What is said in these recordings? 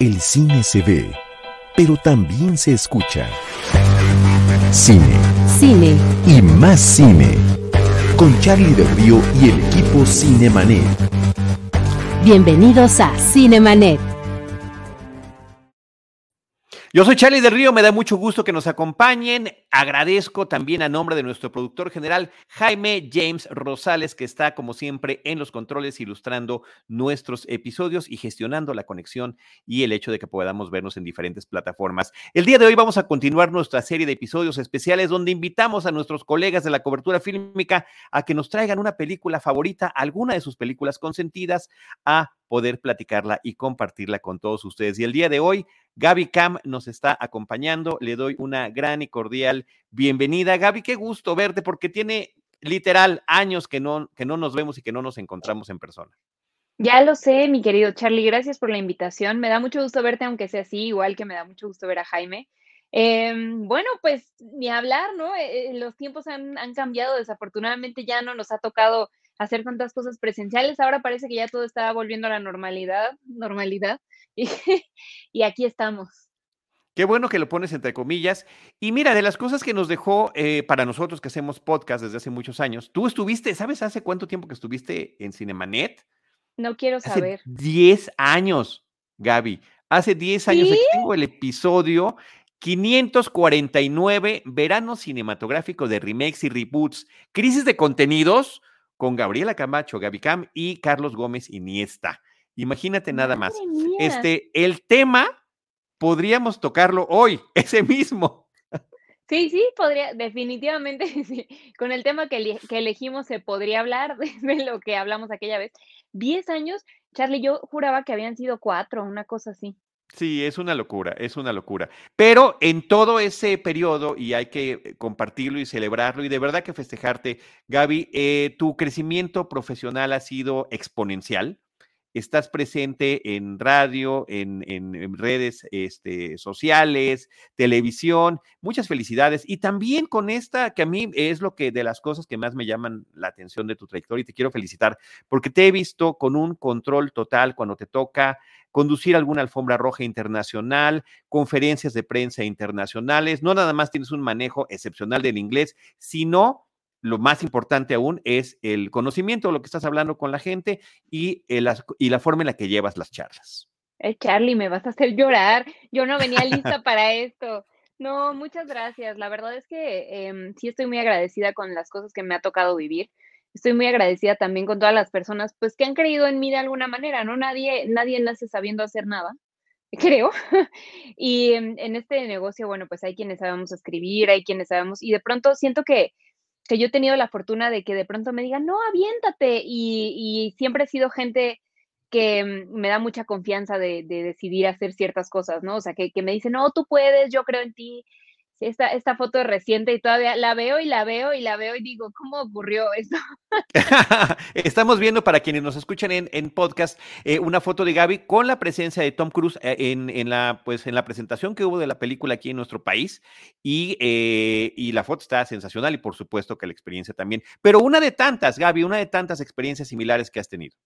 El cine se ve, pero también se escucha. Cine. Cine. Y más cine. Con Charlie del Río y el equipo Cinemanet. Bienvenidos a Cinemanet. Yo soy Charlie del Río, me da mucho gusto que nos acompañen. Agradezco también a nombre de nuestro productor general, Jaime James Rosales, que está como siempre en los controles ilustrando nuestros episodios y gestionando la conexión y el hecho de que podamos vernos en diferentes plataformas. El día de hoy vamos a continuar nuestra serie de episodios especiales donde invitamos a nuestros colegas de la cobertura fílmica a que nos traigan una película favorita, alguna de sus películas consentidas, a poder platicarla y compartirla con todos ustedes. Y el día de hoy, Gaby Cam nos está acompañando. Le doy una gran y cordial bienvenida. Gaby, qué gusto verte porque tiene literal años que no, que no nos vemos y que no nos encontramos en persona. Ya lo sé, mi querido Charlie, gracias por la invitación. Me da mucho gusto verte, aunque sea así, igual que me da mucho gusto ver a Jaime. Em, bueno, pues ni hablar, ¿no? Eh, eh, los tiempos han, han, cambiado, desafortunadamente ya no nos ha tocado hacer tantas cosas presenciales. Ahora parece que ya todo está volviendo a la normalidad, normalidad, y, y aquí estamos. Qué bueno que lo pones entre comillas. Y mira, de las cosas que nos dejó eh, para nosotros que hacemos podcast desde hace muchos años, tú estuviste, ¿sabes hace cuánto tiempo que estuviste en Cinemanet? No quiero saber. Hace 10 años, Gaby. Hace 10 años tengo el episodio 549, Verano Cinematográfico de Remakes y Reboots, Crisis de Contenidos, con Gabriela Camacho, Gaby Cam y Carlos Gómez Iniesta. Imagínate nada más. Mía. Este, el tema podríamos tocarlo hoy, ese mismo. Sí, sí, podría, definitivamente, sí. Con el tema que, que elegimos se podría hablar de, de, lo que hablamos aquella vez. Diez años, Charlie, yo juraba que habían sido cuatro, una cosa así. Sí, es una locura, es una locura. Pero en todo ese periodo, y hay que compartirlo y celebrarlo, y de verdad que festejarte, Gaby, eh, tu crecimiento profesional ha sido exponencial. Estás presente en radio, en, en, redes este, sociales, televisión. Muchas felicidades. Y también con esta, que a mí es lo que de las cosas que más me llaman la atención de tu trayectoria, y te quiero felicitar, porque te he visto con un control total cuando te toca conducir alguna alfombra roja internacional, conferencias de prensa internacionales. No nada más tienes un manejo excepcional del inglés, sino lo más importante aún es el conocimiento de lo que estás hablando con la gente y, el, y la forma en la que llevas las charlas. Eh, Charlie, me vas a hacer llorar. Yo no venía lista para esto. No, muchas gracias. La verdad es que eh, sí estoy muy agradecida con las cosas que me ha tocado vivir. Estoy muy agradecida también con todas las personas pues que han creído en mí de alguna manera, ¿no? Nadie, nadie nace sabiendo hacer nada, creo. y en, en este negocio, bueno, pues hay quienes sabemos escribir, hay quienes sabemos, y de pronto siento que que yo he tenido la fortuna de que de pronto me digan, no, aviéntate. Y, siempre he sido gente que me da mucha confianza de, de, decidir hacer ciertas cosas, ¿no? O sea, que, que, me dicen, no, tú puedes, yo creo en ti. Esta, esta foto es reciente y todavía la veo y la veo y la veo y digo, ¿cómo ocurrió esto? Estamos viendo para quienes nos escuchan en, en podcast eh, una foto de Gaby con la presencia de Tom Cruise eh, en, en, la, pues, en la presentación que hubo de la película aquí en nuestro país y, eh, y la foto está sensacional y por supuesto que la experiencia también. Pero una de tantas, Gaby, una de tantas experiencias similares que has tenido.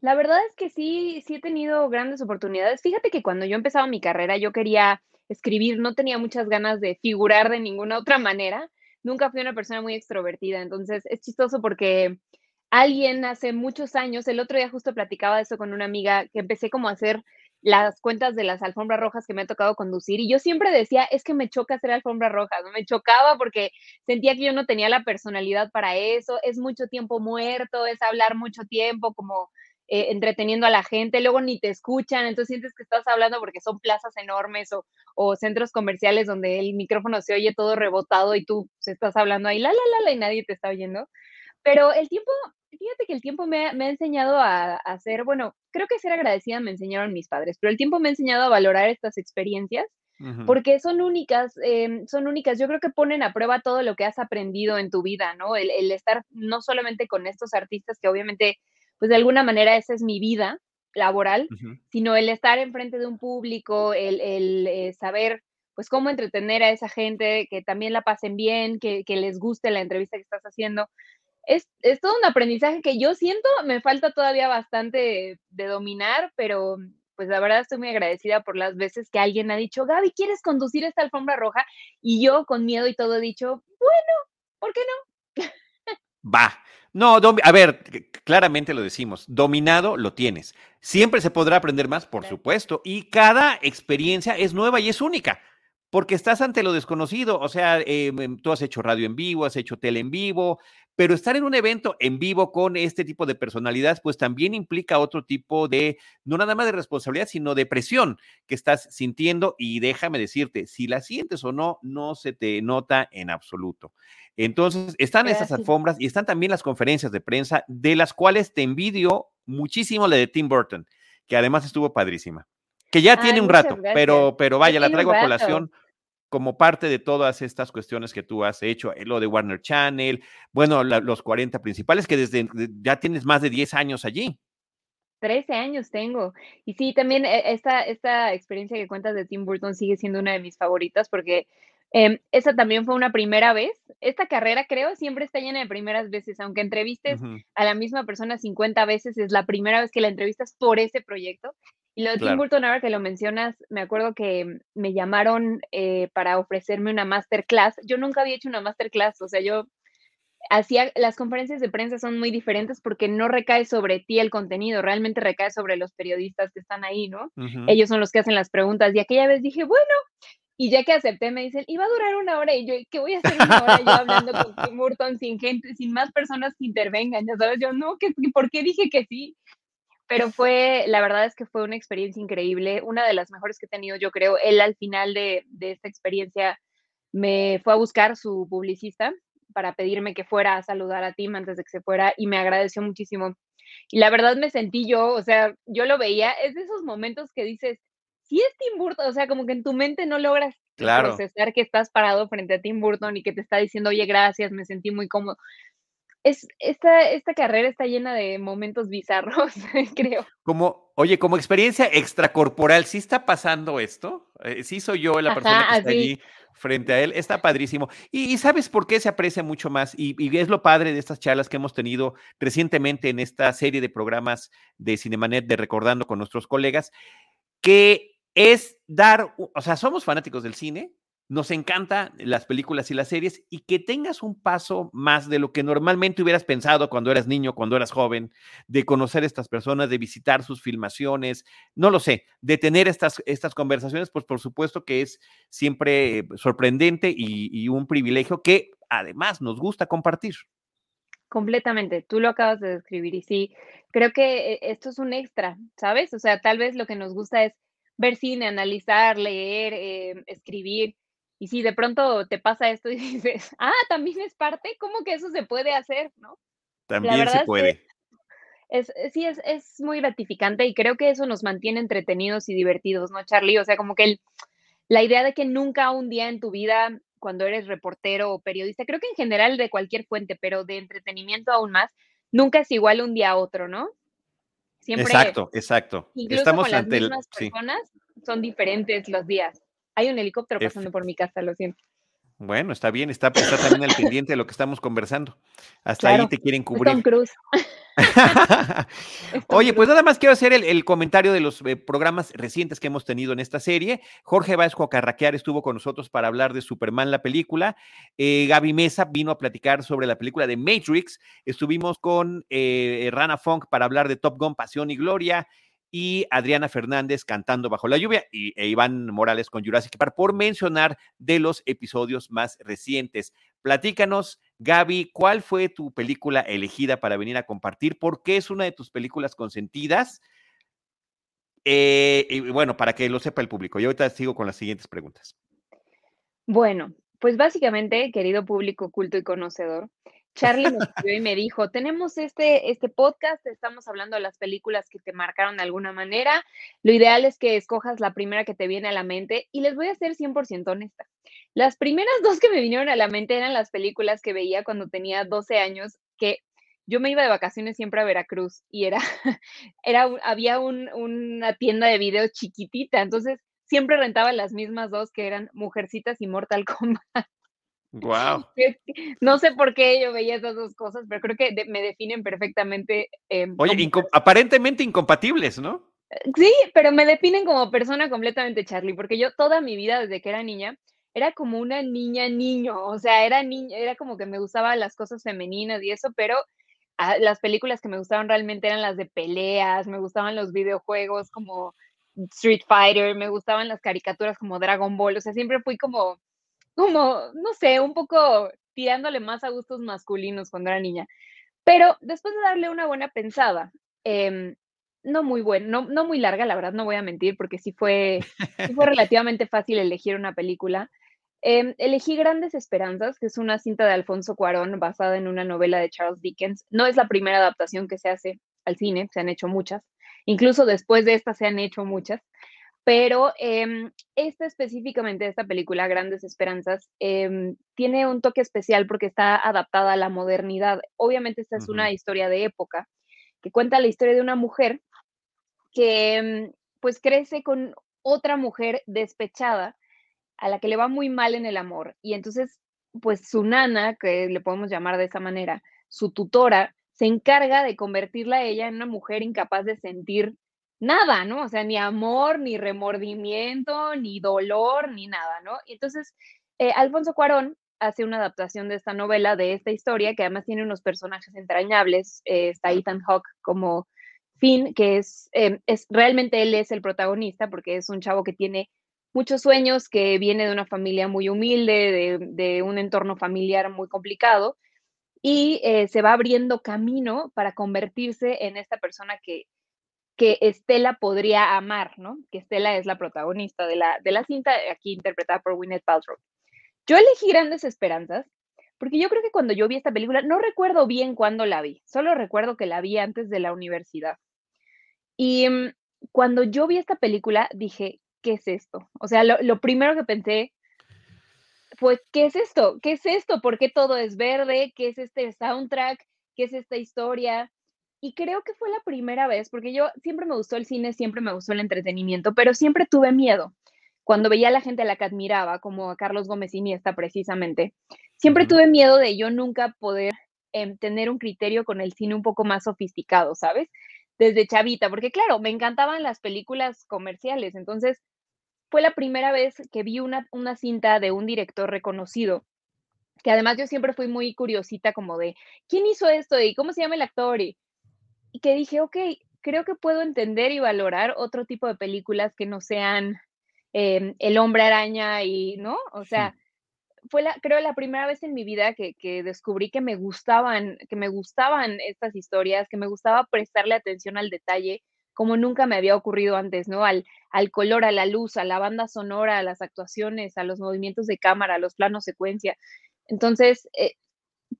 La verdad es que sí, sí he tenido grandes oportunidades. Fíjate que cuando yo empezaba mi carrera yo quería escribir, no tenía muchas ganas de figurar de ninguna otra manera. Nunca fui una persona muy extrovertida, entonces es chistoso porque alguien hace muchos años, el otro día justo platicaba de eso con una amiga, que empecé como a hacer las cuentas de las alfombras rojas que me ha tocado conducir y yo siempre decía, es que me choca hacer alfombras rojas, me chocaba porque sentía que yo no tenía la personalidad para eso, es mucho tiempo muerto, es hablar mucho tiempo, como eh, entreteniendo a la gente, luego ni te escuchan, entonces sientes que estás hablando porque son plazas enormes o, o, centros comerciales donde el micrófono se oye todo rebotado y tú pues, estás hablando ahí, la, la, la, la, y nadie te está oyendo. Pero el tiempo, fíjate que el tiempo me ha, me ha enseñado a, a ser, bueno, creo que ser agradecida me enseñaron mis padres, pero el tiempo me ha enseñado a valorar estas experiencias porque son únicas, eh, son únicas. Yo creo que ponen a prueba todo lo que has aprendido en tu vida, ¿no? El, el, estar no solamente con estos artistas que obviamente pues de alguna manera esa es mi vida laboral, uh -huh. sino el estar enfrente de un público, el, el eh, saber pues cómo entretener a esa gente, que también la pasen bien, que, que les guste la entrevista que estás haciendo. Es, es, todo un aprendizaje que yo siento me falta todavía bastante de dominar, pero, pues la verdad estoy muy agradecida por las veces que alguien ha dicho, Gaby, ¿quieres conducir esta alfombra roja? Y yo con miedo y todo he dicho, bueno, ¿por qué no? Va. No, a ver, claramente lo decimos, dominado lo tienes. Siempre se podrá aprender más, por supuesto, y cada experiencia es nueva y es única porque estás ante lo desconocido. O sea, em, em, tú has hecho radio en vivo, has hecho tele en vivo, pero estar en un evento en vivo con este tipo de personalidades, pues también implica otro tipo de, no nada más de responsabilidad, sino de presión que estás sintiendo. Y déjame decirte, si la sientes o no, no se te nota en absoluto. Entonces, están esas alfombras y están también las conferencias de prensa, de las cuales te envidio muchísimo la de Tim Burton, que además estuvo padrísima que ya tiene un rato, pero, pero vaya, la traigo a colación como parte de todas estas cuestiones que tú has hecho, eh, lo de Warner Channel, bueno, los 40 principales, que desde ya tienes más de 10 años allí. 13 años tengo. Y sí, también eh, esta, esta experiencia que cuentas de Tim Burton sigue siendo una de mis favoritas porque eh, esa también fue una primera vez. Esta carrera, creo, siempre está llena de primeras veces. Aunque entrevistes a la misma persona 50 veces, es la primera vez que la entrevistas por ese proyecto. Y lo de Tim Burton, ahora que lo mencionas, me acuerdo que me llamaron eh, para ofrecerme una masterclass. Yo nunca había hecho una masterclass, o sea, yo hacía, las conferencias de prensa son muy diferentes porque no recae sobre ti el contenido, realmente recae sobre los periodistas que están ahí, ¿no? Ellos son los que hacen las preguntas. Y aquella vez dije, bueno, y ya que acepté, me dicen, iba a durar una hora. Y yo, ¿qué voy a hacer una hora yo hablando con Tim Burton sin gente, sin más personas que intervengan? Ya sabes, yo, no, ¿qué, ¿por qué dije que sí? Pero fue, la verdad es que fue una experiencia increíble, una de las mejores que he tenido, yo creo. Él al final de, esta experiencia me fue a buscar su publicista para pedirme que fuera a saludar a Tim antes de que se fuera y me agradeció muchísimo. Y la verdad me sentí yo, o sea, yo lo veía, es de esos momentos que dices, si es Tim Burton, o sea, como que en tu mente no logras procesar que estás parado frente a Tim Burton y que te está diciendo, oye, gracias, me sentí muy cómodo es, esta, esta carrera está llena de momentos bizarros, creo. Como, oye, como experiencia extracorporal, ¿sí está pasando esto? Eh, ¿Sí soy yo la persona que está allí frente a él? Está padrísimo. Y, ¿sabes por qué se aprecia mucho más? Y, y, es lo padre de estas charlas que hemos tenido recientemente en esta serie de programas de Cinemanet de Recordando con nuestros colegas, que es dar, o sea, somos fanáticos del cine, nos encanta las películas y las series y que tengas un paso más de lo que normalmente hubieras pensado cuando eras niño, cuando eras joven, de conocer a estas personas, de visitar sus filmaciones, no lo sé, de tener estas, estas conversaciones, pues por supuesto que es siempre sorprendente y, un privilegio que además nos gusta compartir. Completamente, tú lo acabas de describir y sí, creo que eh, esto es un extra, ¿sabes? O sea, tal vez lo que nos gusta es ver cine, analizar, leer, eh, escribir, y si de pronto te pasa esto y dices, ah, también es parte, ¿cómo que eso se puede hacer? ¿no? También se puede. Es, eh, sí, es, es, muy gratificante y creo que eso nos mantiene entretenidos y divertidos, ¿no, Charlie? O sea, como que la idea de que nunca un día en tu vida, cuando eres reportero o periodista, creo que en general de cualquier fuente, pero de entretenimiento aún más, nunca es igual un día a otro, ¿no? Siempre. Exacto, exacto. Estamos con ante las mismas personas, son diferentes los días. Hay un helicóptero pasando por mi casa, lo siento. Bueno, está bien, está, está también al pendiente de lo que estamos conversando. Hasta ahí te quieren cubrir. Tom Cruz. Oye, pues nada más quiero hacer el, comentario de los eh, programas recientes que hemos tenido en esta serie. Jorge Vasco Carraquear estuvo con nosotros para hablar de Superman, la película. Eh, Gaby Mesa vino a platicar sobre la película de Matrix. Estuvimos con eh, Rana Funk para hablar de Top Gun, Pasión y Gloria y Adriana Fernández cantando Bajo la Lluvia y, e Iván Morales con Jurassic Park, por mencionar de los episodios más recientes. Platícanos, Gaby, ¿cuál fue tu película elegida para venir a compartir? ¿Por qué es una de tus películas consentidas? Eh, y bueno, para que lo sepa el público. Y ahorita sigo con las siguientes preguntas. Bueno, pues básicamente, querido público culto y conocedor, Charlie me escribió y me dijo, tenemos este, este podcast, estamos hablando de las películas que te marcaron de alguna manera, lo ideal es que escojas la primera que te viene a la mente y les voy a ser 100% honesta. Las primeras dos que me vinieron a la mente eran las películas que veía cuando tenía 12 años, que yo me iba de vacaciones siempre a Veracruz y era, era había una tienda de video chiquitita, entonces siempre rentaba las mismas dos que eran Mujercitas y Mortal Kombat. Wow. No sé por qué yo veía esas dos cosas, pero creo que me definen perfectamente. Em, Oye, aparentemente incompatibles, ¿no? Sí, pero me definen como persona completamente Charlie, porque yo toda mi vida, desde que era niña, era como una niña niño, o sea, era niña, era como que me gustaban las cosas femeninas y eso, pero ah, las películas que me gustaban realmente eran las de peleas, me gustaban los videojuegos como Street Fighter, me gustaban las caricaturas como Dragon Ball, o sea, siempre fui como, como, no sé, un poco tirándole más a gustos masculinos cuando era niña. Pero después de darle una buena pensada, em, no muy buena, no, no muy larga, la verdad, no voy a mentir, porque sí fue, sí fue relativamente fácil elegir una película. Em, elegí Grandes Esperanzas, que es una cinta de Alfonso Cuarón basada en una novela de Charles Dickens. No es la primera adaptación que se hace al cine, se han hecho muchas. Incluso después de esta se han hecho muchas. Pero eh, esta específicamente, esta película, Grandes Esperanzas, em, tiene un toque especial porque está adaptada a la modernidad. Obviamente esta es una historia de época que cuenta la historia de una mujer que em, pues crece con otra mujer despechada a la que le va muy mal en el amor. Y entonces, pues su nana, que le podemos llamar de esa manera, su tutora, se encarga de convertirla a ella en una mujer incapaz de sentir nada, ¿no? O sea, ni amor, ni remordimiento, ni dolor, ni nada, ¿no? Y entonces, eh, Alfonso Cuarón hace una adaptación de esta novela, de esta historia, que además tiene unos personajes entrañables. Eh, está Ethan Hawke como Finn, que es, eh, es, realmente él es el protagonista, porque es un chavo que tiene muchos sueños, que viene de una familia muy humilde, de, un entorno familiar muy complicado, y se va abriendo camino para convertirse en esta persona que, que Estela podría amar, ¿no? Que Estela es la protagonista de la, de la cinta, aquí interpretada por Gwyneth Paltrow. Yo elegí Grandes Esperanzas porque yo creo que cuando yo vi esta película, no recuerdo bien cuándo la vi, solo recuerdo que la vi antes de la universidad. Y mm, cuando yo vi esta película, dije, ¿qué es esto? O sea, lo, primero que pensé fue, ¿qué es esto? ¿Qué es esto? ¿Por qué todo es verde? ¿Qué es este soundtrack? ¿Qué es esta historia? Y creo que fue la primera vez, porque yo siempre me gustó el cine, siempre me gustó el entretenimiento, pero siempre tuve miedo. Cuando veía a la gente a la que admiraba, como a Carlos Gómez Iniesta precisamente, siempre tuve miedo de yo nunca poder em, tener un criterio con el cine un poco más sofisticado, ¿sabes? Desde chavita, porque claro, me encantaban las películas comerciales, entonces fue la primera vez que vi una, una cinta de un director reconocido, que además yo siempre fui muy curiosita como de, ¿quién hizo esto? ¿Y cómo se llama el actor? Y, que dije, ok, creo que puedo entender y valorar otro tipo de películas que no sean em, El hombre araña y, ¿no? O sea, fue la, creo la primera vez en mi vida que, que, descubrí que me gustaban, que me gustaban estas historias, que me gustaba prestarle atención al detalle como nunca me había ocurrido antes, ¿no? Al, al color, a la luz, a la banda sonora, a las actuaciones, a los movimientos de cámara, a los planos secuencia. Entonces, eh,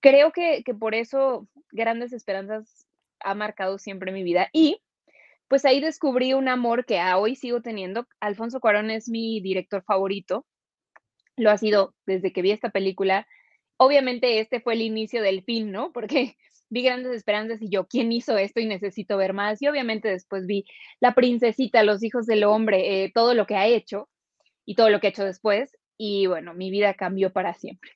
creo que, que por eso Grandes Esperanzas ha marcado siempre mi vida. Y pues ahí descubrí un amor que a hoy sigo teniendo. Alfonso Cuarón es mi director favorito. Lo ha sido desde que vi esta película. Obviamente este fue el inicio del fin, ¿no? Porque vi grandes esperanzas y yo, ¿quién hizo esto? Y necesito ver más. Y obviamente después vi La Princesita, Los Hijos del Hombre, eh, todo lo que ha hecho y todo lo que ha hecho después. Y bueno, mi vida cambió para siempre.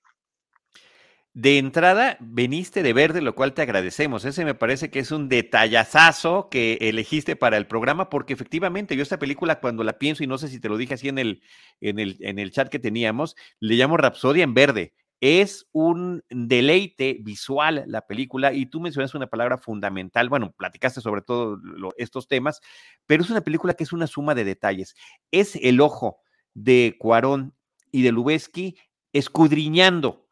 De entrada, veniste de verde, lo cual te agradecemos. Ese me parece que es un detallazazo que elegiste para el programa, porque efectivamente yo esta película cuando la pienso, y no sé si te lo dije así en el, en el, en el chat que teníamos, le llamo Rapsodia en verde. Es un deleite visual la película y tú mencionas una palabra fundamental, bueno, platicaste sobre todo estos temas, pero es una película que es una suma de detalles. Es el ojo de Cuarón y de Lubeski escudriñando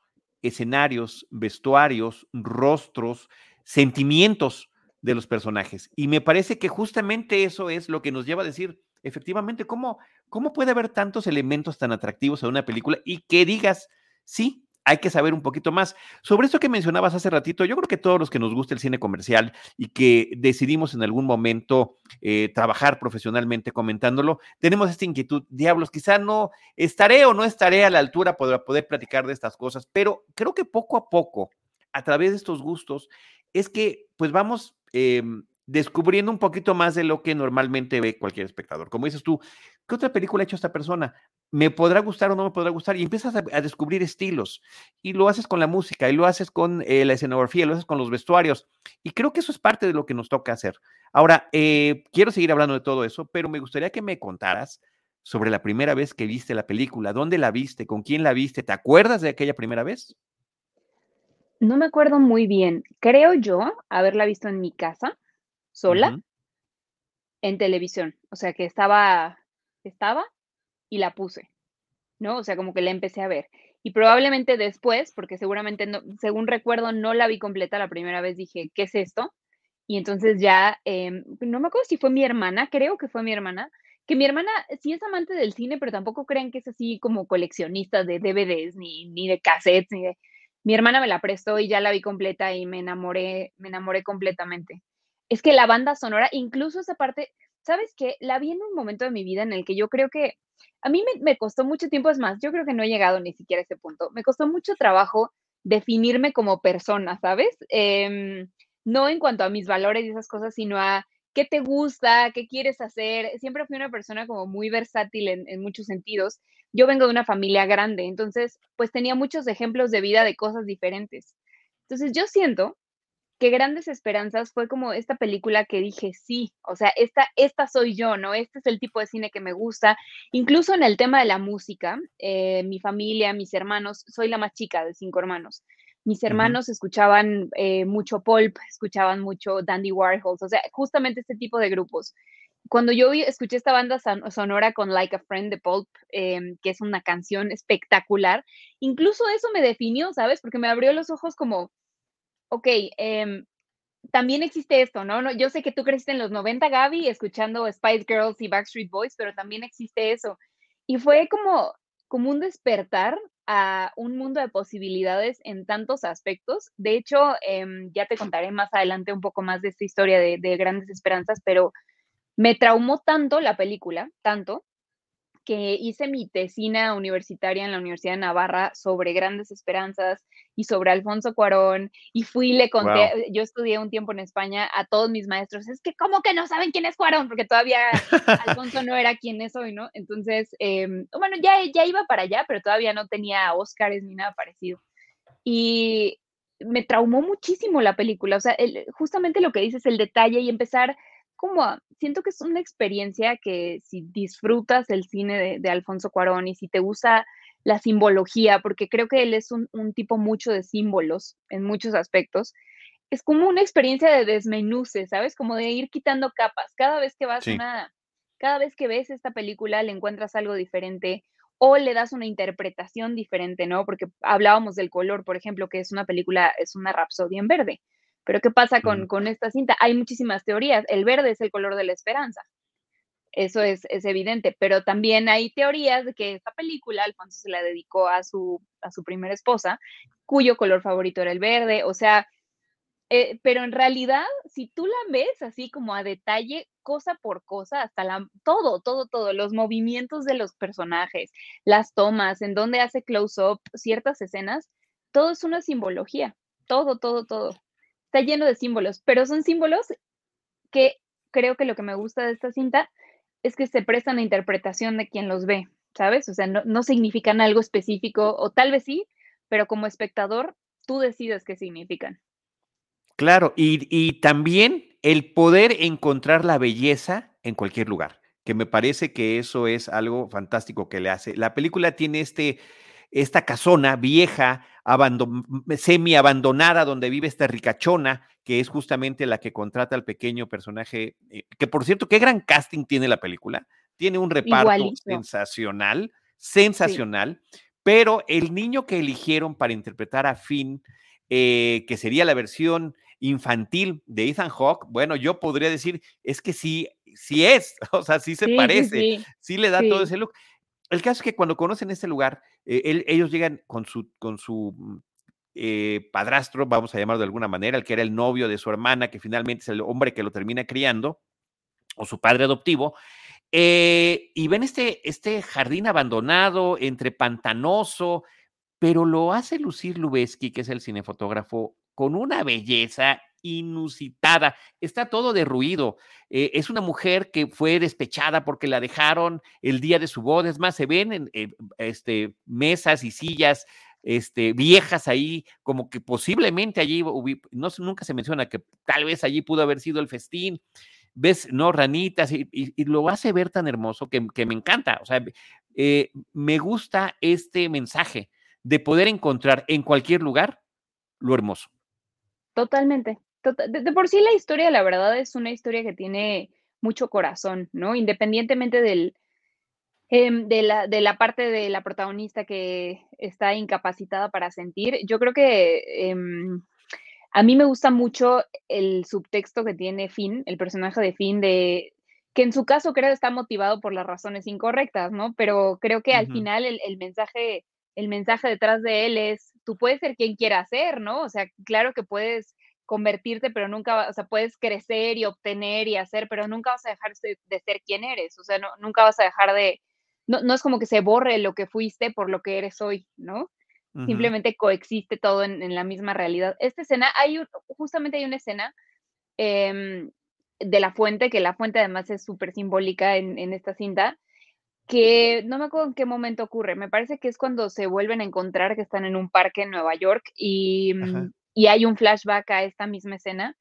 escenarios, vestuarios, rostros, sentimientos de los personajes. Y me parece que justamente eso es lo que nos lleva a decir, efectivamente, ¿cómo, cómo puede haber tantos elementos tan atractivos en una película y que digas, sí, hay que saber un poquito más. Sobre eso que mencionabas hace ratito, yo creo que todos los que nos gusta el cine comercial y que decidimos en algún momento eh, trabajar profesionalmente comentándolo, tenemos esta inquietud, diablos, quizá no estaré o no estaré a la altura para poder platicar de estas cosas, pero creo que poco a poco, a través de estos gustos, es que pues vamos em, descubriendo un poquito más de lo que normalmente ve cualquier espectador. Como dices tú, ¿qué otra película ha hecho esta persona? ¿Me podrá gustar o no me podrá gustar? Y empiezas a, descubrir estilos y lo haces con la música y lo haces con eh, la escenografía, lo haces con los vestuarios. Y creo que eso es parte de lo que nos toca hacer. Ahora, eh, quiero seguir hablando de todo eso, pero me gustaría que me contaras sobre la primera vez que viste la película, dónde la viste, con quién la viste, ¿te acuerdas de aquella primera vez? No me acuerdo muy bien. Creo yo haberla visto en mi casa sola en televisión. O sea, que estaba, estaba y la puse, ¿no? O sea, como que la empecé a ver. Y probablemente después, porque seguramente, no, según recuerdo, no la vi completa la primera vez, dije, ¿qué es esto? Y entonces ya, em, no me acuerdo si fue mi hermana, creo que fue mi hermana, que mi hermana sí es amante del cine, pero tampoco crean que es así como coleccionista de DVDs, ni, ni de cassettes, ni de... Mi hermana me la prestó y ya la vi completa y me enamoré, me enamoré completamente es que la banda sonora, incluso esa parte, ¿sabes qué? La vi en un momento de mi vida en el que yo creo que a mí me, costó mucho tiempo, es más, yo creo que no he llegado ni siquiera a ese punto, me costó mucho trabajo definirme como persona, ¿sabes? Em, no en cuanto a mis valores y esas cosas, sino a qué te gusta, qué quieres hacer. Siempre fui una persona como muy versátil en, en, muchos sentidos. Yo vengo de una familia grande, entonces pues tenía muchos ejemplos de vida de cosas diferentes. Entonces yo siento que Grandes Esperanzas fue como esta película que dije, sí, o sea, esta, esta soy yo, ¿no? Este es el tipo de cine que me gusta. Incluso en el tema de la música, eh, mi familia, mis hermanos, soy la más chica de cinco hermanos. Mis hermanos escuchaban eh, mucho Pulp, escuchaban mucho Dandy Warhols, o sea, justamente este tipo de grupos. Cuando yo escuché esta banda sonora con Like a Friend de Pulp, em, que es una canción espectacular, incluso eso me definió, ¿sabes? Porque me abrió los ojos como, ok, em, también existe esto, ¿no? ¿no? Yo sé que tú creciste en los 90, Gaby, escuchando Spice Girls y Backstreet Boys, pero también existe eso. Y fue como, como un despertar a un mundo de posibilidades en tantos aspectos. De hecho, em, ya te contaré más adelante un poco más de esta historia de, de Grandes Esperanzas, pero me traumó tanto la película, tanto, que hice mi tesina universitaria en la Universidad de Navarra sobre grandes esperanzas y sobre Alfonso Cuarón y fui le conté, yo estudié un tiempo en España a todos mis maestros, es que ¿cómo que no saben quién es Cuarón? Porque todavía Alfonso no era quien es hoy, ¿no? Entonces, em, bueno, ya, ya iba para allá, pero todavía no tenía Óscares ni nada parecido. Y me traumó muchísimo la película, o sea, justamente lo que dices, el detalle y empezar como, siento que es una experiencia que si disfrutas el cine de, Alfonso Cuarón y si te gusta la simbología, porque creo que él es un, tipo mucho de símbolos en muchos aspectos, es como una experiencia de desmenuce, ¿sabes? Como de ir quitando capas. Cada vez que vas una, cada vez que ves esta película le encuentras algo diferente o le das una interpretación diferente, ¿no? Porque hablábamos del color, por ejemplo, que es una película, es una rapsodia en verde. Pero ¿qué pasa con, con, esta cinta? Hay muchísimas teorías. El verde es el color de la esperanza. Eso es, es, evidente, pero también hay teorías de que esta película Alfonso se la dedicó a su, a su primera esposa, cuyo color favorito era el verde, o sea, eh, pero en realidad, si tú la ves así como a detalle, cosa por cosa, hasta la, todo, todo, todo, los movimientos de los personajes, las tomas, en donde hace close-up, ciertas escenas, todo es una simbología, todo, todo, todo está lleno de símbolos, pero son símbolos que creo que lo que me gusta de esta cinta es que se prestan a interpretación de quien los ve, ¿sabes? O sea, no, significan algo específico, o tal vez sí, pero como espectador, tú decides qué significan. Claro, y, y también el poder encontrar la belleza en cualquier lugar, que me parece que eso es algo fantástico que le hace. La película tiene este, esta casona vieja, semi abandonada, donde vive esta ricachona, que es justamente la que contrata al pequeño personaje, eh, que por cierto, qué gran casting tiene la película. Tiene un reparto sensacional, sensacional, pero el niño que eligieron para interpretar a Finn, eh, que sería la versión infantil de Ethan Hawke, bueno, yo podría decir, es que sí, sí es, o sea, sí se parece, sí, le da todo ese look. El caso es que cuando conocen este lugar, eh, ellos llegan con su, con su mm, eh, padrastro, vamos a llamarlo de alguna manera, el que era el novio de su hermana, que finalmente es el hombre que lo termina criando, o su padre adoptivo, eh, y ven este, este jardín abandonado, entre pantanoso, pero lo hace lucir Lubeski, que es el cinefotógrafo, con una belleza inusitada. Está todo derruido. Eh, es una mujer que fue despechada porque la dejaron el día de su boda. Es más, se ven en, este, mesas y sillas este, viejas ahí, como que posiblemente allí, no, nunca se menciona que tal vez allí pudo haber sido el festín ves, ¿no? Ranitas y, lo hace ver tan hermoso que, me encanta. O sea, eh, me gusta este mensaje de poder encontrar en cualquier lugar lo hermoso. Totalmente. Tota, de, por sí la historia, la verdad, es una historia que tiene mucho corazón, ¿no? Independientemente del, em, de, la, de la parte de la protagonista que está incapacitada para sentir, yo creo que em, a mí me gusta mucho el subtexto que tiene Finn, el personaje de Finn, de que en su caso creo está motivado por las razones incorrectas, ¿no? Pero creo que al final el, mensaje, el mensaje detrás de él es, tú puedes ser quien quieras ser, ¿no? O sea, claro que puedes convertirte, pero nunca, o sea, puedes crecer y obtener y hacer, pero nunca vas a dejar de, ser quien eres, o sea, no, nunca vas a dejar de, no, no es como que se borre lo que fuiste por lo que eres hoy, ¿no? simplemente coexiste todo en, la misma realidad. Esta escena, hay justamente hay una escena em, de la fuente, que la fuente además es súper simbólica en, esta cinta, que no me acuerdo en qué momento ocurre, me parece que es cuando se vuelven a encontrar que están en un parque en Nueva York y, y hay un flashback a esta misma escena.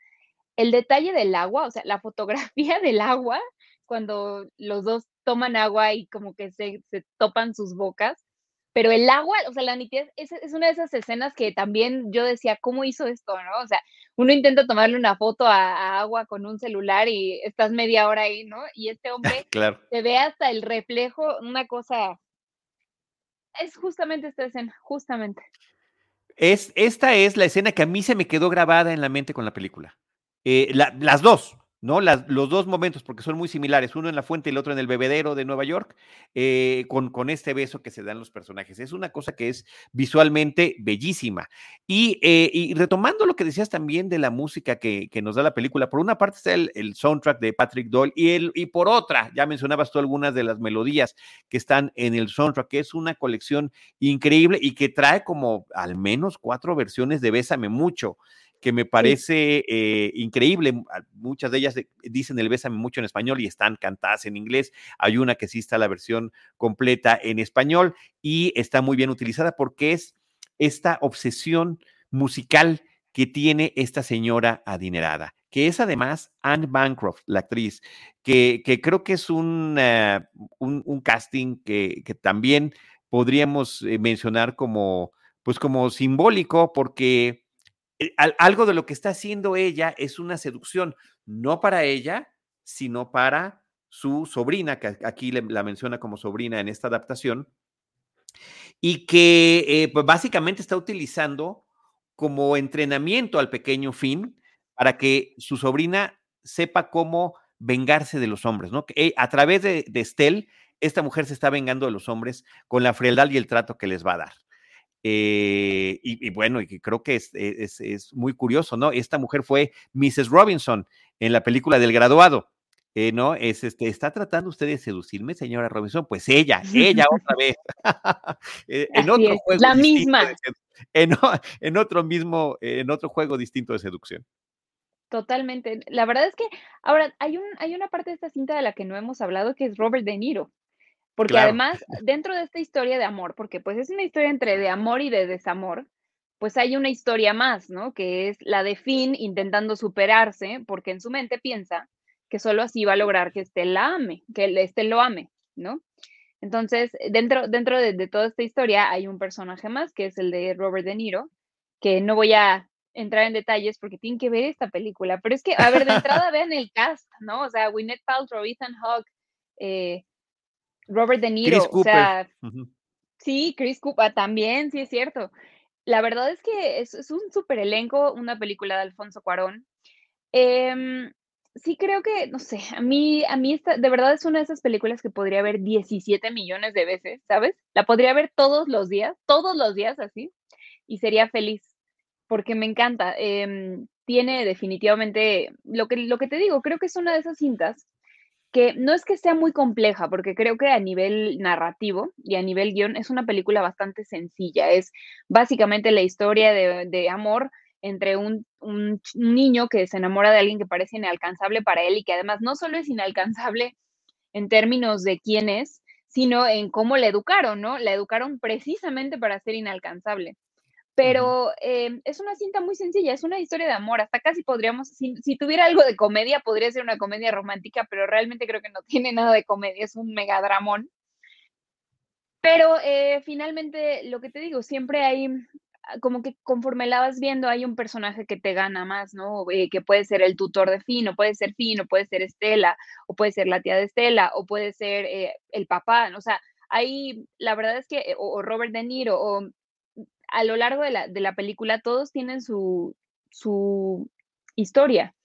El detalle del agua, o sea, la fotografía del agua, cuando los dos toman agua y como que se, se topan sus bocas, pero el agua, o sea, la nitidez, es, es, una de esas escenas que también yo decía, ¿cómo hizo esto, no? O sea, uno intenta tomarle una foto a, agua con un celular y estás media hora ahí, ¿no? Y este hombre claro. se ve hasta el reflejo, una cosa, es justamente esta escena, justamente. Es, esta es la escena que a mí se me quedó grabada en la mente con la película. Eh, las dos, ¿no? los dos momentos, porque son muy similares, uno en la fuente y el otro en el bebedero de Nueva York, eh, con, con, este beso que se dan los personajes. Es una cosa que es visualmente bellísima. Y, eh, y retomando lo que decías también de la música que, que, nos da la película, por una parte está el, el soundtrack de Patrick Doyle y, el, y por otra, ya mencionabas tú algunas de las melodías que están en el soundtrack, que es una colección increíble y que trae como al menos cuatro versiones de Bésame Mucho que me parece eh, increíble. Muchas de ellas dicen el bésame mucho en español y están cantadas en inglés. Hay una que sí está la versión completa en español y está muy bien utilizada porque es esta obsesión musical que tiene esta señora adinerada, que es además Anne Bancroft, la actriz, que, que creo que es un, eh, un, casting que, que, también podríamos eh, mencionar como, pues como simbólico, porque eh, algo de lo que está haciendo ella es una seducción, no para ella, sino para su sobrina, que aquí la menciona como sobrina en esta adaptación, y que eh, pues básicamente está utilizando como entrenamiento al pequeño Finn para que su sobrina sepa cómo vengarse de los hombres, ¿no? Que eh, a través de, de Estelle, esta mujer se está vengando de los hombres con la frialdad y el trato que les va a dar. Eh, y, bueno, y creo que eh, es, es, muy curioso, ¿no? Esta mujer fue Mrs. Robinson en la película del graduado. Eh, ¿no? Es este, ¿está tratando usted de seducirme, señora Robinson? Pues ella, ella otra vez. en otro juego. La misma. en, otro mismo, en otro juego distinto de seducción. Totalmente. La verdad es que, ahora, hay, un, hay una parte de esta cinta de la que no hemos hablado que es Robert De Niro. Porque además, dentro de esta historia de amor, porque pues es una historia entre de amor y de desamor, pues hay una historia más, ¿no? Que es la de Finn intentando superarse, porque en su mente piensa que solo así va a lograr que este la ame, que este lo ame, ¿no? Entonces, dentro, dentro de, de, toda esta historia hay un personaje más, que es el de Robert De Niro, que no voy a entrar en detalles porque tienen que ver esta película, pero es que, a ver, de entrada vean el cast, ¿no? O sea, Gwyneth Paltrow, Ethan Hawke, eh, Robert De Niro, o sea, sí, Chris Cooper también, sí es cierto. La verdad es que es, un super elenco, una película de Alfonso Cuarón. Em, sí creo que, no sé, a mí, a mí esta, de verdad es una de esas películas que podría ver 17 millones de veces, ¿sabes? La podría ver todos los días, todos los días así, y sería feliz, porque me encanta. Em, tiene definitivamente, lo que, lo que te digo, creo que es una de esas cintas que no es que sea muy compleja, porque creo que a nivel narrativo y a nivel guion es una película bastante sencilla. Es básicamente la historia de, amor entre un, un, niño que se enamora de alguien que parece inalcanzable para él y que además no solo es inalcanzable en términos de quién es, sino en cómo le educaron, ¿no? La educaron precisamente para ser inalcanzable. Pero eh, es una cinta muy sencilla, es una historia de amor. Hasta casi podríamos, si, tuviera algo de comedia, podría ser una comedia romántica, pero realmente creo que no tiene nada de comedia, es un megadramón. Pero eh, finalmente, lo que te digo, siempre hay, ah, como que conforme la vas viendo, hay un personaje que te gana más, ¿no? Eh, que puede ser el tutor de Finn, o puede ser Finn, o puede ser Estela, o puede ser la tía de Estela, o puede ser el papá, ¿no? o sea, hay, la verdad es que, o, o Robert De Niro, o a lo largo de la, de la película todos tienen su, su historia.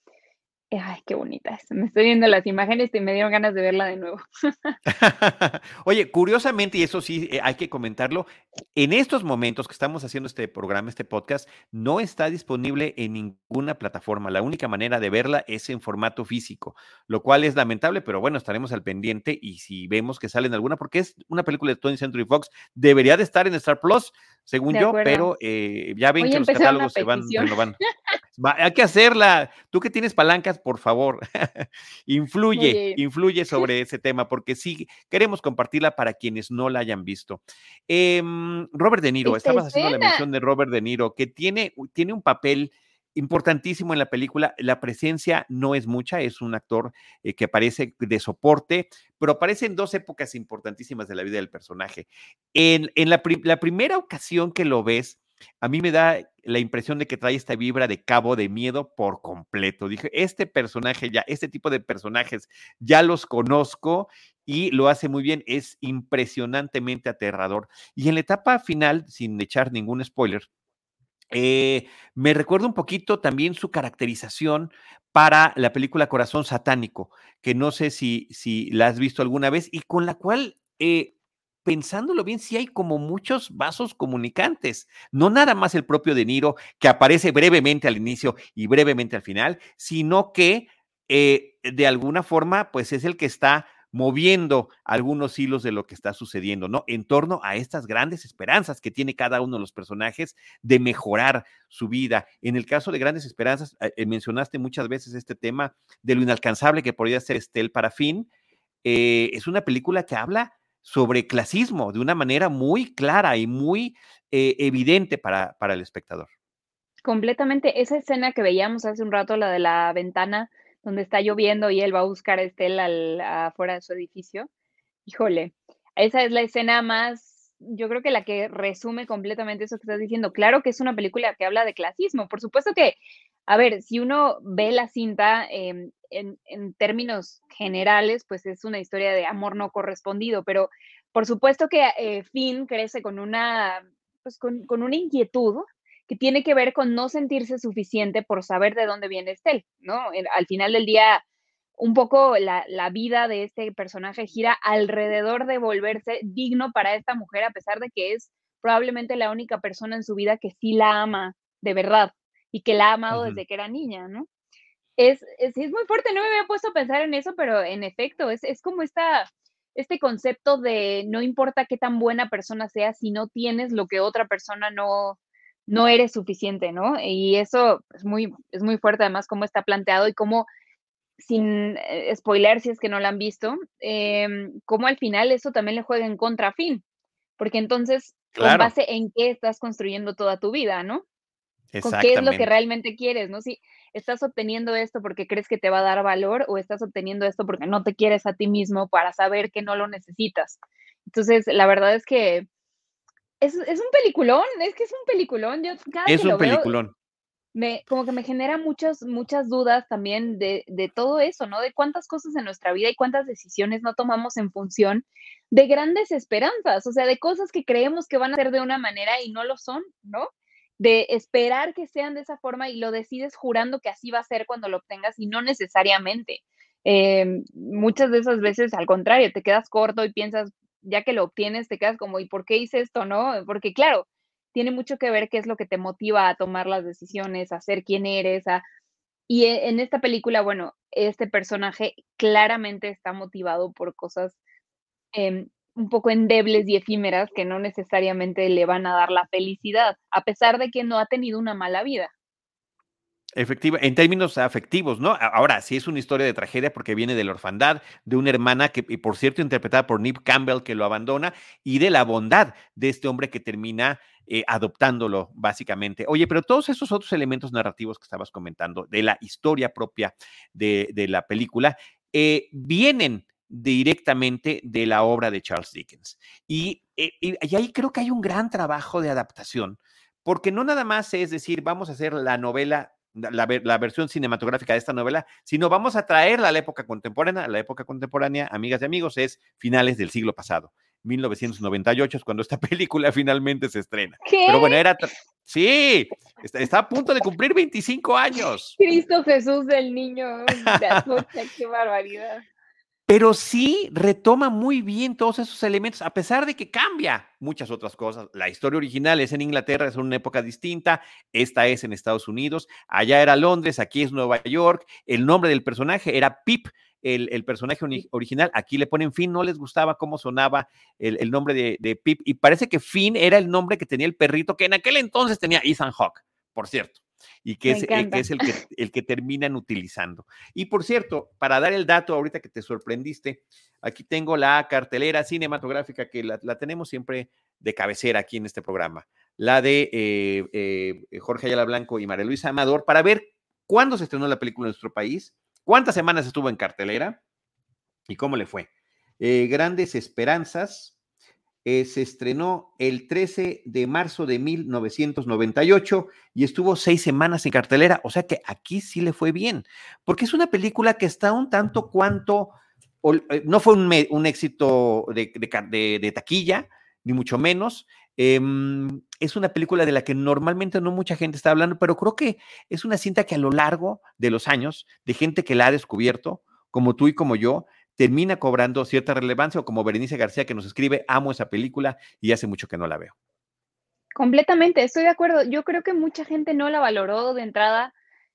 Ay, qué bonita. Me estoy viendo las imágenes y me dieron ganas de verla de nuevo. Oye, curiosamente, y eso sí eh, hay que comentarlo, en estos momentos que estamos haciendo este programa, este podcast, no está disponible en ninguna plataforma. La única manera de verla es en formato físico, lo cual es lamentable, pero bueno, estaremos al pendiente y si vemos que sale en alguna, porque es una película de Tony Century Fox, debería de estar en Star Plus, según yo, pero eh, ya ven que los catálogos se van renovando. hay que hacerla. Tú que tienes palancas, por favor, influye, influye sobre ese tema, porque sí, queremos compartirla para quienes no la hayan visto. Em, Robert De Niro, estabas haciendo la mención de Robert De Niro, que tiene, tiene un papel importantísimo en la película. La presencia no es mucha, es un actor eh, que aparece de soporte, pero aparece en dos épocas importantísimas de la vida del personaje. En, en la, la primera ocasión que lo ves, a mí me da la impresión de que trae esta vibra de cabo de miedo por completo. Dije, este personaje ya, este tipo de personajes ya los conozco y lo hace muy bien, es impresionantemente aterrador. Y en la etapa final, sin echar ningún spoiler, eh, me recuerda un poquito también su caracterización para la película Corazón Satánico, que no sé si, si la has visto alguna vez y con la cual eh, pensándolo bien, sí hay como muchos vasos comunicantes, no nada más el propio De Niro, que aparece brevemente al inicio y brevemente al final, sino que eh, de alguna forma, pues es el que está moviendo algunos hilos de lo que está sucediendo, ¿no? En torno a estas grandes esperanzas que tiene cada uno de los personajes de mejorar su vida. En el caso de grandes esperanzas, eh, mencionaste muchas veces este tema de lo inalcanzable que podría ser Estel para Finn. Eh, es una película que habla sobre clasismo de una manera muy clara y muy eh, evidente para, para el espectador. Completamente. Esa escena que veíamos hace un rato, la de la ventana, donde está lloviendo y él va a buscar a Estela afuera de su edificio. Híjole, esa es la escena más, yo creo que la que resume completamente eso que estás diciendo. Claro que es una película que habla de clasismo. Por supuesto que, a ver, si uno ve la cinta, em, en, términos generales, pues es una historia de amor no correspondido, pero por supuesto que eh, Finn crece con una, pues con, una inquietud que tiene que ver con no sentirse suficiente por saber de dónde viene Estel, ¿no? Al final del día, un poco la, la, vida de este personaje gira alrededor de volverse digno para esta mujer, a pesar de que es probablemente la única persona en su vida que sí la ama de verdad y que la ha amado desde que era niña, ¿no? es, es, es, muy fuerte, no me había puesto a pensar en eso, pero en efecto, es, es como esta, este concepto de no importa qué tan buena persona sea, si no tienes lo que otra persona no, no eres suficiente, ¿no? Y eso es muy, es muy fuerte además cómo está planteado y cómo, sin eh, spoiler si es que no lo han visto, eh, cómo al final eso también le juega en contra a Finn, porque entonces, con base en qué estás construyendo toda tu vida, ¿no? ¿Con qué es lo que realmente quieres, no? Si, ¿Estás obteniendo esto porque crees que te va a dar valor o estás obteniendo esto porque no te quieres a ti mismo para saber que no lo necesitas? Entonces, la verdad es que es, es un peliculón, es que es un peliculón. Yo cada es un peliculón. me, como que me genera muchas, muchas dudas también de, de todo eso, ¿no? De cuántas cosas en nuestra vida y cuántas decisiones no tomamos en función de grandes esperanzas, o sea, de cosas que creemos que van a ser de una manera y no lo son, ¿no? de esperar que sean de esa forma y lo decides jurando que así va a ser cuando lo obtengas y no necesariamente. Em, muchas de esas veces, al contrario, te quedas corto y piensas, ya que lo obtienes, te quedas como, ¿y por qué hice esto? ¿No? Porque claro, tiene mucho que ver qué es lo que te motiva a tomar las decisiones, a ser quien eres, a... Y e, en esta película, bueno, este personaje claramente está motivado por cosas em, un poco endebles y efímeras que no necesariamente le van a dar la felicidad, a pesar de que no ha tenido una mala vida. Efectiva, en términos afectivos, ¿no? Ahora, sí es una historia de tragedia porque viene de la orfandad, de una hermana que, y por cierto, interpretada por Nip Campbell, que lo abandona, y de la bondad de este hombre que termina eh, adoptándolo, básicamente. Oye, pero todos esos otros elementos narrativos que estabas comentando, de la historia propia de, la película, eh, vienen directamente de la obra de Charles Dickens. Eh, y ahí creo que hay un gran trabajo de adaptación, porque no nada más es decir, vamos a hacer la novela la, la, versión cinematográfica de esta novela, sino vamos a traerla a la época contemporánea. La época contemporánea, amigas y amigos, es finales del siglo pasado. 1998 es cuando esta película finalmente se estrena. ¿Qué? Pero bueno, era. Sí, está, está, a punto de cumplir 25 años. Cristo Jesús del niño qué barbaridad pero sí retoma muy bien todos esos elementos, a pesar de que cambia muchas otras cosas. La historia original es en Inglaterra, es una época distinta, esta es en Estados Unidos, allá era Londres, aquí es Nueva York, el nombre del personaje era Pip, el, el personaje original, aquí le ponen Finn, no les gustaba cómo sonaba el, el nombre de, de, Pip, y parece que Finn era el nombre que tenía el perrito que en aquel entonces tenía Ethan Hawke, por cierto y que es, eh, que es, el, que, el que terminan utilizando. Y por cierto, para dar el dato ahorita que te sorprendiste, aquí tengo la cartelera cinematográfica que la, la tenemos siempre de cabecera aquí en este programa, la de eh, eh, Jorge Ayala Blanco y María Luisa Amador, para ver cuándo se estrenó la película en nuestro país, cuántas semanas estuvo en cartelera y cómo le fue. Grandes Esperanzas, eh, se estrenó el 13 de marzo de 1998 y estuvo seis semanas en cartelera, o sea que aquí sí le fue bien, porque es una película que está un tanto cuanto, eh, no fue un, un éxito de, de, de, taquilla, ni mucho menos. Eh, es una película de la que normalmente no mucha gente está hablando, pero creo que es una cinta que a lo largo de los años, de gente que la ha descubierto, como tú y como yo, termina cobrando cierta relevancia o como Berenice García que nos escribe, amo esa película y hace mucho que no la veo. Completamente, estoy de acuerdo. Yo creo que mucha gente no la valoró de entrada.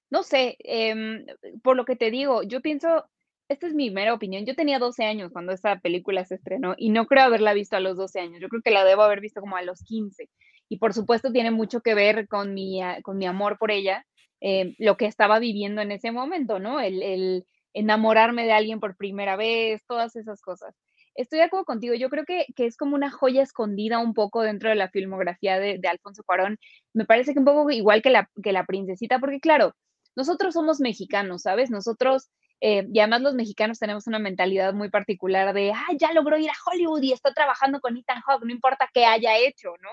No sé, eh, por lo que te digo, yo pienso, esta es mi mera opinión, yo tenía 12 años cuando esta película se estrenó y no creo haberla visto a los 12 años, yo creo que la debo haber visto como a los 15 y por supuesto tiene mucho que ver con mi, con mi amor por ella, eh, lo que estaba viviendo en ese momento, ¿no? El, enamorarme de alguien por primera vez, todas esas cosas. Estoy de acuerdo contigo, yo creo que, que es como una joya escondida un poco dentro de la filmografía de, de Alfonso Cuarón. Me parece que un poco igual que la, que la princesita, porque claro, nosotros somos mexicanos, ¿sabes? Nosotros, eh, y además los mexicanos tenemos una mentalidad muy particular de, ah, ya logró ir a Hollywood y está trabajando con Ethan Hawke, no importa qué haya hecho, ¿no?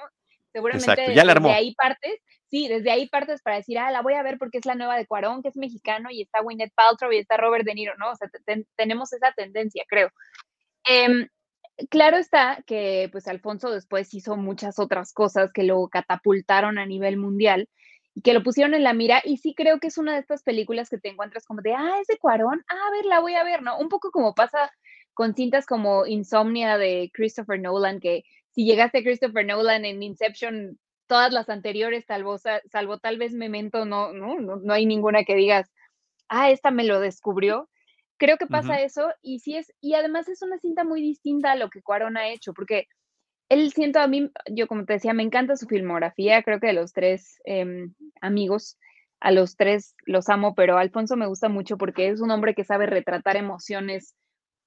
Seguramente Exacto, ya la armó. desde ahí partes, sí, desde ahí partes para decir, ah, la voy a ver porque es la nueva de Cuarón, que es mexicano, y está Gwyneth Paltrow y está Robert De Niro, ¿no? O sea, ten, tenemos esa tendencia, creo. Eh, claro está que, pues, Alfonso después hizo muchas otras cosas que lo catapultaron a nivel mundial y que lo pusieron en la mira, y sí creo que es una de estas películas que te encuentras como de, ah, es de Cuarón, ah, a ver, la voy a ver, ¿no? Un poco como pasa con cintas como Insomnia de Christopher Nolan, que si llegaste a Christopher Nolan en Inception, todas las anteriores, salvo, salvo tal vez Memento, no, no, no, no hay ninguna que digas, ah, esta me lo descubrió. Creo que pasa uh -huh. eso y sí es, y además es una cinta muy distinta a lo que Cuarón ha hecho, porque él siento a mí, yo como te decía, me encanta su filmografía, creo que de los tres eh, amigos, a los tres los amo, pero Alfonso me gusta mucho porque es un hombre que sabe retratar emociones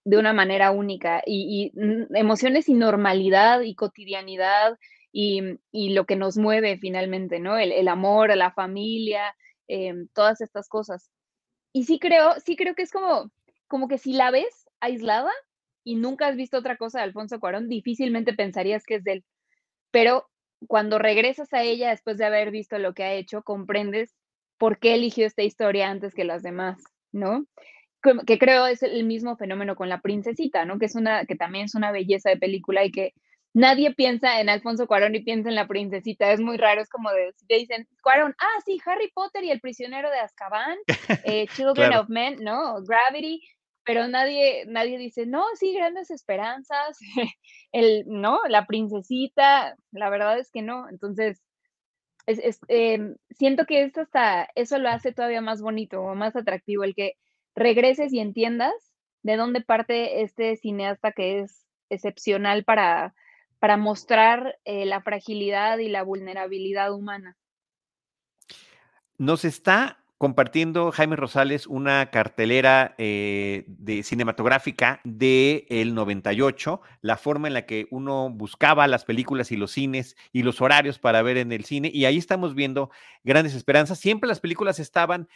de una manera única y, y mm, emociones y normalidad y cotidianidad y, y, lo que nos mueve finalmente, ¿no? El, el amor, la familia, eh, todas estas cosas. Y sí creo, sí creo que es como, como que si la ves aislada y nunca has visto otra cosa de Alfonso Cuarón, difícilmente pensarías que es de él. Pero cuando regresas a ella después de haber visto lo que ha hecho, comprendes por qué eligió esta historia antes que las demás, ¿no? que creo es el mismo fenómeno con la princesita, ¿no? Que es una, que también es una belleza de película y que nadie piensa en Alfonso Cuarón y piensa en la princesita. Es muy raro, es como de, te dicen, Cuarón, ah, sí, Harry Potter y el prisionero de Azkaban, eh, Children claro. of Men, ¿no? Gravity, pero nadie, nadie dice, no, sí, grandes esperanzas, el, ¿no? La princesita, la verdad es que no. Entonces, es, es, eh, siento que esto hasta, eso lo hace todavía más bonito o más atractivo, el que regreses y entiendas de dónde parte este cineasta que es excepcional para, para mostrar eh, la fragilidad y la vulnerabilidad humana. Nos está compartiendo Jaime Rosales una cartelera eh, de cinematográfica de el 98, la forma en la que uno buscaba las películas y los cines y los horarios para ver en el cine, y ahí estamos viendo grandes esperanzas. Siempre las películas estaban,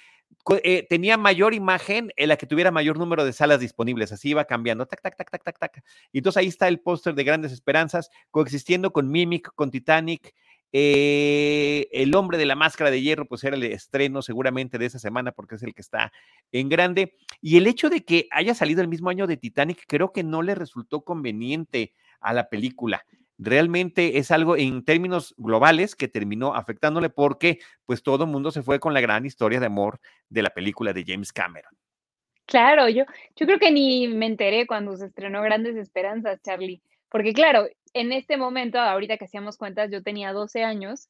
eh, tenía mayor imagen en la que tuviera mayor número de salas disponibles, así iba cambiando, tac, tac, tac, tac, tac, tac. Y entonces ahí está el póster de grandes esperanzas, coexistiendo con Mimic, con Titanic, eh, el hombre de la máscara de hierro, pues era el estreno seguramente de esa semana porque es el que está en grande. Y el hecho de que haya salido el mismo año de Titanic, creo que no le resultó conveniente a la película. Realmente es algo en términos globales que terminó afectándole porque pues todo el mundo se fue con la gran historia de amor de la película de James Cameron. Claro, yo, yo creo que ni me enteré cuando se estrenó Grandes Esperanzas, Charlie, porque claro, en este momento, ahorita que hacíamos cuentas, yo tenía 12 años.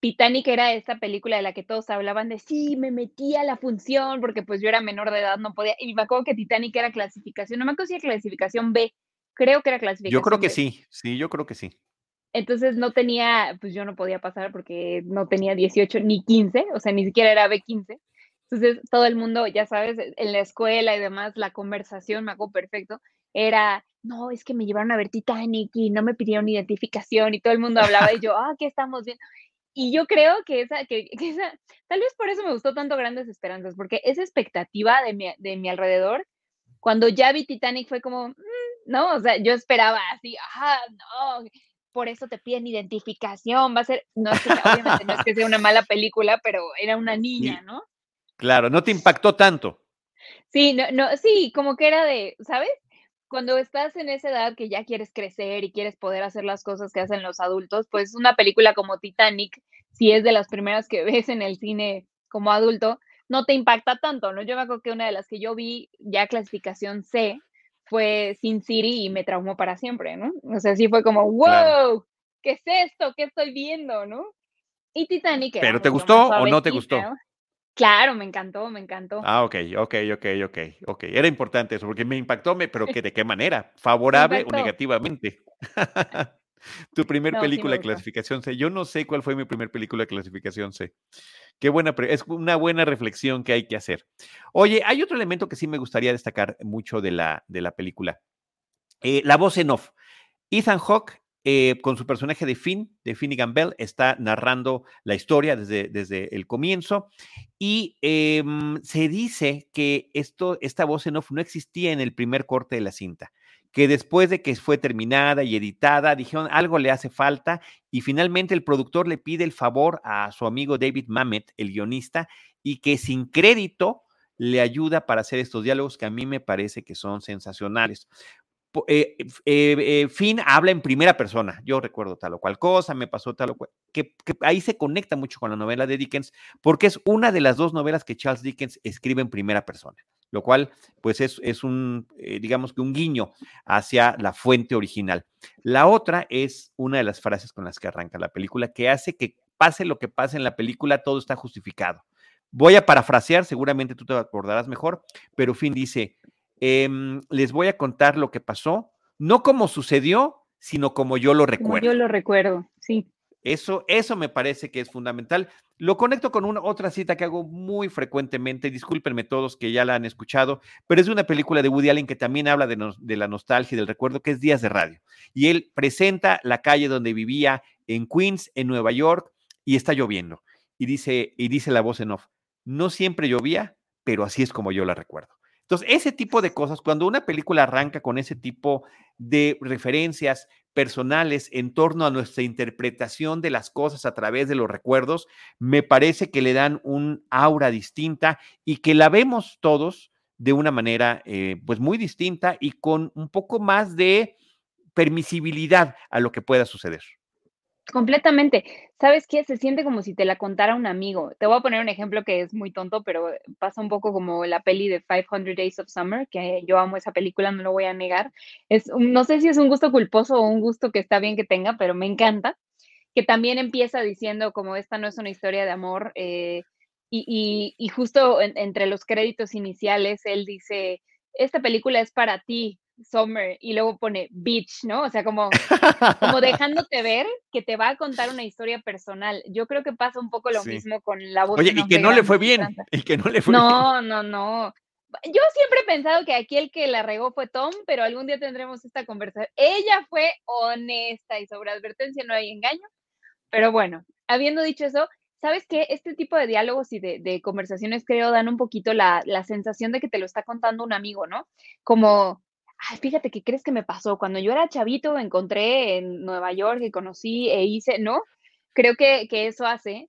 Titanic era esta película de la que todos hablaban de sí, me metí a la función porque pues yo era menor de edad, no podía. Y me acuerdo que Titanic era clasificación, no me acuerdo si era clasificación B, creo que era clasificación. Yo creo que sí, sí, yo creo que sí. Entonces no tenía, pues yo no podía pasar porque no tenía 18 ni 15, o sea, ni siquiera era B15. Entonces todo el mundo, ya sabes, en la escuela y demás, la conversación, me acuerdo perfecto, era, no, es que me llevaron a ver Titanic y no me pidieron identificación y todo el mundo hablaba y yo, ah, ¿qué estamos viendo? Y yo creo que esa, que, esa, tal vez por eso me gustó tanto Grandes Esperanzas, porque esa expectativa de mi, de mi alrededor, cuando ya vi Titanic fue como, mm, no, o sea, yo esperaba así, ajá, no, por eso te piden identificación, va a ser, no es que, obviamente no es que sea una mala película, pero era una niña, ¿no? Claro, no te impactó tanto. Sí, no, no, sí, como que era de, ¿sabes? Cuando estás en esa edad que ya quieres crecer y quieres poder hacer las cosas que hacen los adultos, pues una película como Titanic, si es de las primeras que ves en el cine como adulto, no te impacta tanto, ¿no? Yo me acuerdo que una de las que yo vi ya clasificación C fue Sin City y me traumó para siempre, ¿no? O sea, sí fue como, wow, ¿qué es esto? ¿Qué estoy viendo, no? Y Titanic. ¿Pero te gustó o no te gustó? Claro, me encantó, me encantó. Ah, ok, ok, ok, ok, ok. Era importante eso, porque me impactó, pero que ¿de qué manera? ¿Favorable o negativamente? tu primer película de clasificación C. Yo no sé cuál fue mi primer película de clasificación C. Qué buena, es una buena reflexión que hay que hacer. Oye, hay otro elemento que sí me gustaría destacar mucho de la, de la película. Eh, la voz en off. Ethan Hawke eh, con su personaje de Finn, de Finnegan Bell, está narrando la historia desde, desde el comienzo y em, se dice que esto, esta voz en off no existía en el primer corte de la cinta, que después de que fue terminada y editada, dijeron algo le hace falta y finalmente el productor le pide el favor a su amigo David Mamet, el guionista, y que sin crédito le ayuda para hacer estos diálogos que a mí me parece que son sensacionales. Eh, eh, eh, Finn habla en primera persona. Yo recuerdo tal o cual cosa, me pasó tal o cual. Que, ahí se conecta mucho con la novela de Dickens, porque es una de las dos novelas que Charles Dickens escribe en primera persona, lo cual, pues, es, es un, digamos que un guiño hacia la fuente original. La otra es una de las frases con las que arranca la película, que hace que pase lo que pase en la película, todo está justificado. Voy a parafrasear, seguramente tú te acordarás mejor, pero Finn dice, Em, les voy a contar lo que pasó, no como sucedió, sino como yo lo recuerdo. yo lo recuerdo, sí. Eso, eso me parece que es fundamental. Lo conecto con una otra cita que hago muy frecuentemente. Discúlpenme todos que ya la han escuchado, pero es de una película de Woody Allen que también habla de, de la nostalgia y del recuerdo, que es Días de Radio. Y él presenta la calle donde vivía en Queens, en Nueva York, y está lloviendo. Y dice, y dice la voz en off: No siempre llovía, pero así es como yo la recuerdo. Entonces, ese tipo de cosas, cuando una película arranca con ese tipo de referencias personales en torno a nuestra interpretación de las cosas a través de los recuerdos, me parece que le dan un aura distinta y que la vemos todos de una manera eh, pues muy distinta y con un poco más de permisibilidad a lo que pueda suceder. Completamente. ¿Sabes qué? Se siente como si te la contara un amigo. Te voy a poner un ejemplo que es muy tonto, pero pasa un poco como la peli de 500 Days of Summer, que yo amo esa película, no lo voy a negar. Es, no sé si es un gusto culposo o un gusto que está bien que tenga, pero me encanta. Que también empieza diciendo como esta no es una historia de amor. Eh, y, justo entre los créditos iniciales, él dice, esta película es para ti, summer y luego pone beach, ¿no? O sea, como, como dejándote ver que te va a contar una historia personal. Yo creo que pasa un poco lo mismo con la voz. Oye, y que no le fue bien, y que no le fue no, bien. No, no, no. Yo siempre he pensado que aquí el que la regó fue Tom, pero algún día tendremos esta conversación. Ella fue honesta y sobre advertencia no hay engaño. Pero bueno, habiendo dicho eso, ¿sabes qué? Este tipo de diálogos y de, conversaciones creo dan un poquito la, la, sensación de que te lo está contando un amigo, ¿no? Como, ay, fíjate, ¿qué crees que me pasó? Cuando yo era chavito, encontré en Nueva York y conocí e hice, ¿no? Creo que, que eso hace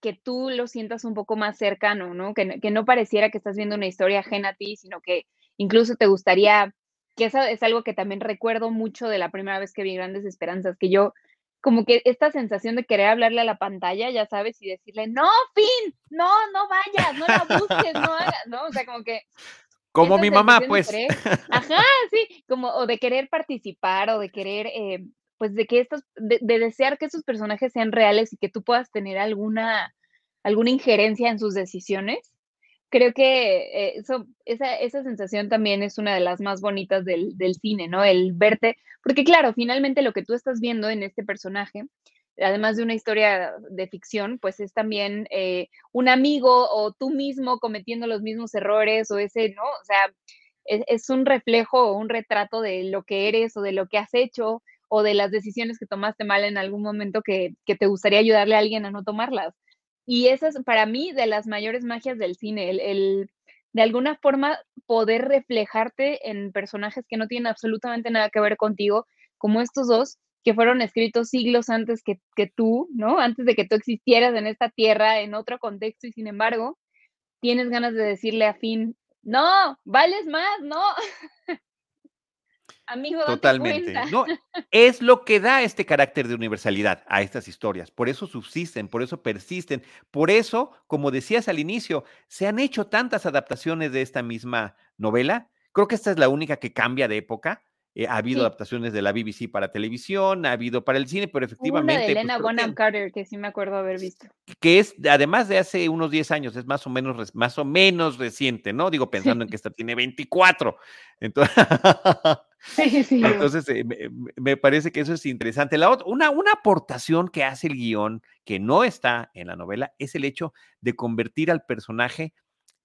que tú lo sientas un poco más cercano, ¿no? Que, que, no pareciera que estás viendo una historia ajena a ti, sino que incluso te gustaría, que eso es algo que también recuerdo mucho de la primera vez que vi Grandes Esperanzas, que yo como que esta sensación de querer hablarle a la pantalla, ya sabes, y decirle, no, fin, no, no vayas, no la busques, no hagas, ¿no? O sea, como que... Como mi mamá, pues. ajá, sí, como, o de querer participar, o de querer, eh, pues de que estos, de, desear que esos personajes sean reales y que tú puedas tener alguna, alguna injerencia en sus decisiones. Creo que eh, eso, esa, esa, sensación también es una de las más bonitas del, del, cine, ¿no? El verte, porque claro, finalmente lo que tú estás viendo en este personaje, además de una historia de ficción, pues es también eh, un amigo o tú mismo cometiendo los mismos errores o ese, ¿no? O sea, es, es un reflejo o un retrato de lo que eres o de lo que has hecho o de las decisiones que tomaste mal en algún momento que, que te gustaría ayudarle a alguien a no tomarlas. Y esa es para mí de las mayores magias del cine, el, de alguna forma poder reflejarte en personajes que no tienen absolutamente nada que ver contigo, como estos dos, que fueron escritos siglos antes que, que, tú, ¿no? Antes de que tú existieras en esta tierra, en otro contexto, y sin embargo, tienes ganas de decirle a Finn, no, vales más, no. Amigo, Totalmente. No, es lo que da este carácter de universalidad a estas historias. Por eso subsisten, por eso persisten. Por eso, como decías al inicio, se han hecho tantas adaptaciones de esta misma novela. Creo que esta es la única que cambia de época. Eh, ha habido adaptaciones de la BBC para televisión, ha habido para el cine, pero efectivamente. Una de pues, Elena Bonham Carter, que sí me acuerdo haber visto. Que es, además de hace unos 10 años, es más o menos, más o menos reciente, ¿no? Digo, pensando en que esta tiene 24. Entonces. Sí, sí. Entonces, eh, me, parece que eso es interesante. La otra, una, una aportación que hace el guion que no está en la novela es el hecho de convertir al personaje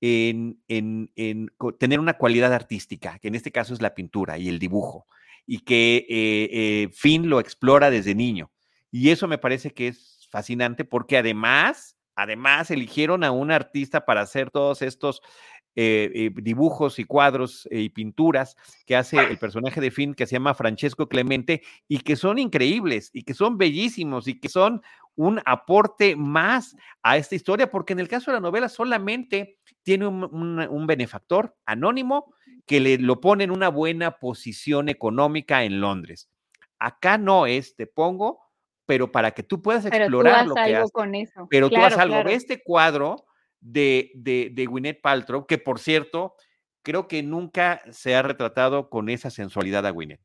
en, en, en, tener una cualidad artística, que en este caso es la pintura y el dibujo, y que eh, eh, Finn lo explora desde niño. Y eso me parece que es fascinante porque además, además eligieron a un artista para hacer todos estos eh, dibujos y cuadros y pinturas que hace el personaje de Finn que se llama Francesco Clemente y que son increíbles y que son bellísimos y que son un aporte más a esta historia, porque en el caso de la novela solamente tiene un, benefactor anónimo que le lo pone en una buena posición económica en Londres. Acá no es, te pongo, pero para que tú puedas explorar lo que algo con eso. Pero tú haz algo. Este cuadro de, de, de Gwyneth Paltrow, que por cierto, creo que nunca se ha retratado con esa sensualidad a Gwyneth,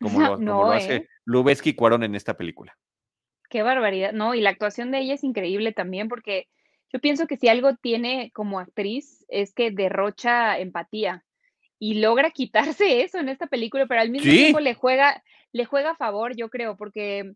como lo, como lo hace ¿eh? Cuarón en esta película. Qué barbaridad. No, y la actuación de ella es increíble también porque yo pienso que si algo tiene como actriz es que derrocha empatía y logra quitarse eso en esta película, pero al mismo tiempo le juega, le juega a favor, yo creo, porque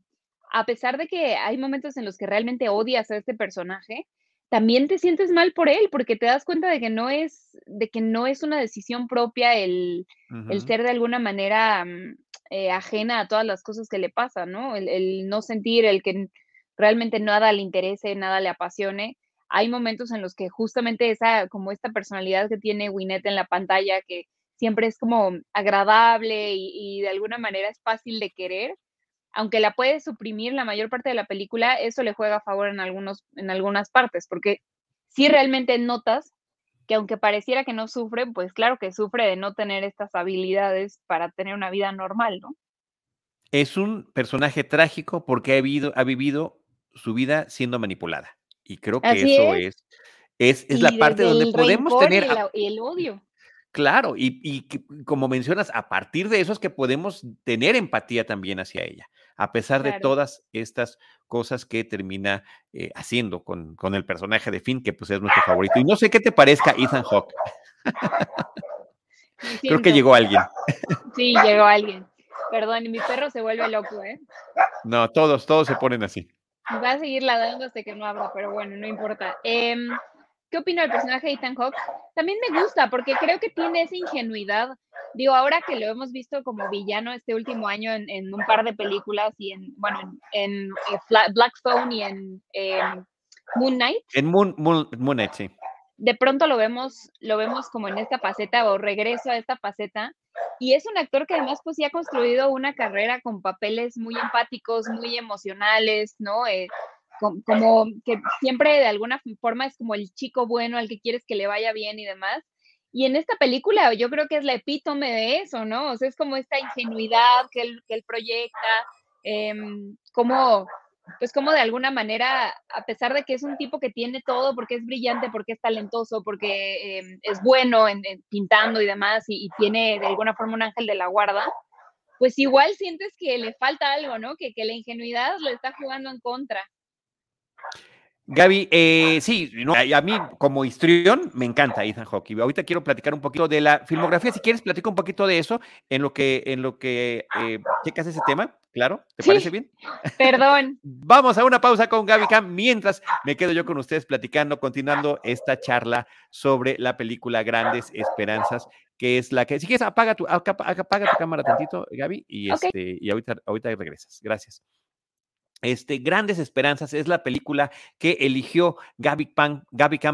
a pesar de que hay momentos en los que realmente odias a este personaje, también te sientes mal por él, porque te das cuenta de que no es, de que no es una decisión propia el, el ser de alguna manera mm, eh, ajena a todas las cosas que le pasan, ¿no? El, no sentir, el que realmente nada le interese, nada le apasione. Hay momentos en los que justamente esa, como esta personalidad que tiene Winnet en la pantalla, que siempre es como agradable y, de alguna manera es fácil de querer, aunque la puede suprimir la mayor parte de la película, eso le juega a favor en, algunos, en algunas partes, porque si realmente notas que aunque pareciera que no sufre, pues claro que sufre de no tener estas habilidades para tener una vida normal, ¿no? Es un personaje trágico porque ha vivido, ha vivido su vida siendo manipulada. Y creo que eso es, es, es, la parte donde podemos tener... Y el, odio. Claro, y, y, como mencionas, a partir de eso es que podemos tener empatía también hacia ella a pesar de todas estas cosas que termina eh, haciendo con, con, el personaje de Finn, que pues es nuestro favorito. Y no sé qué te parezca Ethan Hawke. Creo que llegó alguien. Sí, llegó alguien. Perdón, y mi perro se vuelve loco, ¿eh? No, todos, todos se ponen así. Va a seguir ladrando hasta que no abra, pero bueno, no importa. Em, ¿Qué opino del personaje de Ethan Hawke? También me gusta porque creo que tiene esa ingenuidad. Digo, ahora que lo hemos visto como villano este último año en, un par de películas y en, bueno, en, eh, Black Phone y en Moon Knight. En Moon, Moon, Moon Knight, sí. De pronto lo vemos, lo vemos como en esta faceta o regreso a esta faceta. Y es un actor que además pues sí ha construido una carrera con papeles muy empáticos, muy emocionales, ¿no? Eh, como, que siempre de alguna forma es como el chico bueno al que quieres que le vaya bien y demás. Y en esta película yo creo que es la epítome de eso, ¿no? O sea, es como esta ingenuidad que él, proyecta, em, como, pues como de alguna manera, a pesar de que es un tipo que tiene todo, porque es brillante, porque es talentoso, porque em, es bueno en, pintando y demás, y, tiene de alguna forma un ángel de la guarda, pues igual sientes que le falta algo, ¿no? Que, que la ingenuidad le está jugando en contra. Gaby, eh, sí, a mí como histrión me encanta Ethan Hawke. Ahorita quiero platicar un poquito de la filmografía. Si quieres, platico un poquito de eso en lo que, en lo que eh, checas ese tema. Claro, ¿te parece bien? Perdón. Vamos a una pausa con Gaby Cam mientras me quedo yo con ustedes platicando, continuando esta charla sobre la película Grandes Esperanzas, que es la que, si quieres, apaga tu, apaga tu cámara tantito, Gaby, y, este, y ahorita, ahorita regresas. Gracias. Este, Grandes Esperanzas es la película que eligió Gaby, Pan,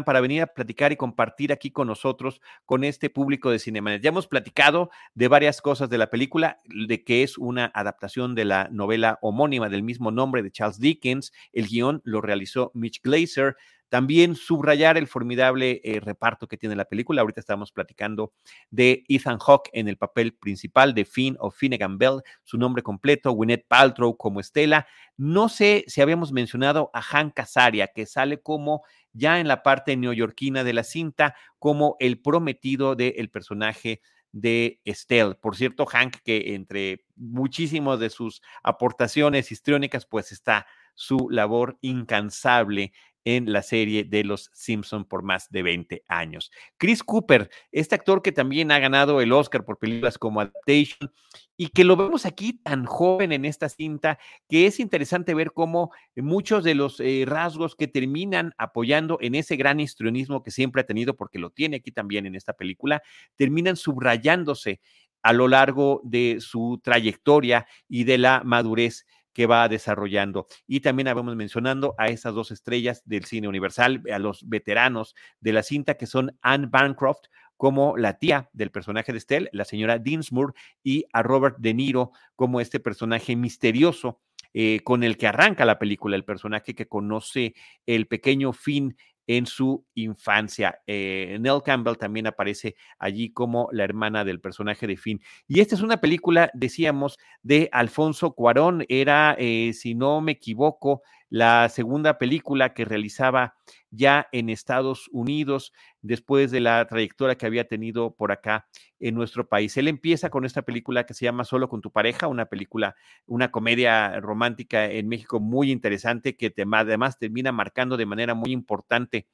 para venir a platicar y compartir aquí con nosotros, con este público de Cinemanet. Ya hemos platicado de varias cosas de la película, de que es una adaptación de la novela homónima del mismo nombre de Charles Dickens. El guion lo realizó Mitch Glazer. También subrayar el formidable eh, reparto que tiene la película. Ahorita estamos platicando de Ethan Hawke en el papel principal de Finn o Finnegan Bell, su nombre completo, Gwyneth Paltrow como Estela. No sé si habíamos mencionado a Hank Azaria, que sale como ya en la parte neoyorquina de la cinta, como el prometido del personaje de Estelle. Por cierto, Hank, que entre muchísimas de sus aportaciones histriónicas, pues está su labor incansable en la serie de Los Simpson por más de 20 años. Chris Cooper, este actor que también ha ganado el Oscar por películas como Adaptation y que lo vemos aquí tan joven en esta cinta, que es interesante ver cómo muchos de los eh, rasgos que terminan apoyando en ese gran histrionismo que siempre ha tenido, porque lo tiene aquí también en esta película, terminan subrayándose a lo largo de su trayectoria y de la madurez que va desarrollando. Y también habíamos mencionando a esas dos estrellas del cine universal, a los veteranos de la cinta, que son Anne Bancroft como la tía del personaje de Estelle, la señora Dinsmore, y a Robert De Niro como este personaje misterioso eh, con el que arranca la película, el personaje que conoce el pequeño fin en su infancia. Eh, Nell Campbell también aparece allí como la hermana del personaje de Finn. Y esta es una película, decíamos, de Alfonso Cuarón. Era, eh, si no me equivoco, la segunda película que realizaba ya en Estados Unidos después de la trayectoria que había tenido por acá en nuestro país. Él empieza con esta película que se llama Solo con tu pareja, una película, una comedia romántica en México muy interesante que además termina marcando de manera muy importante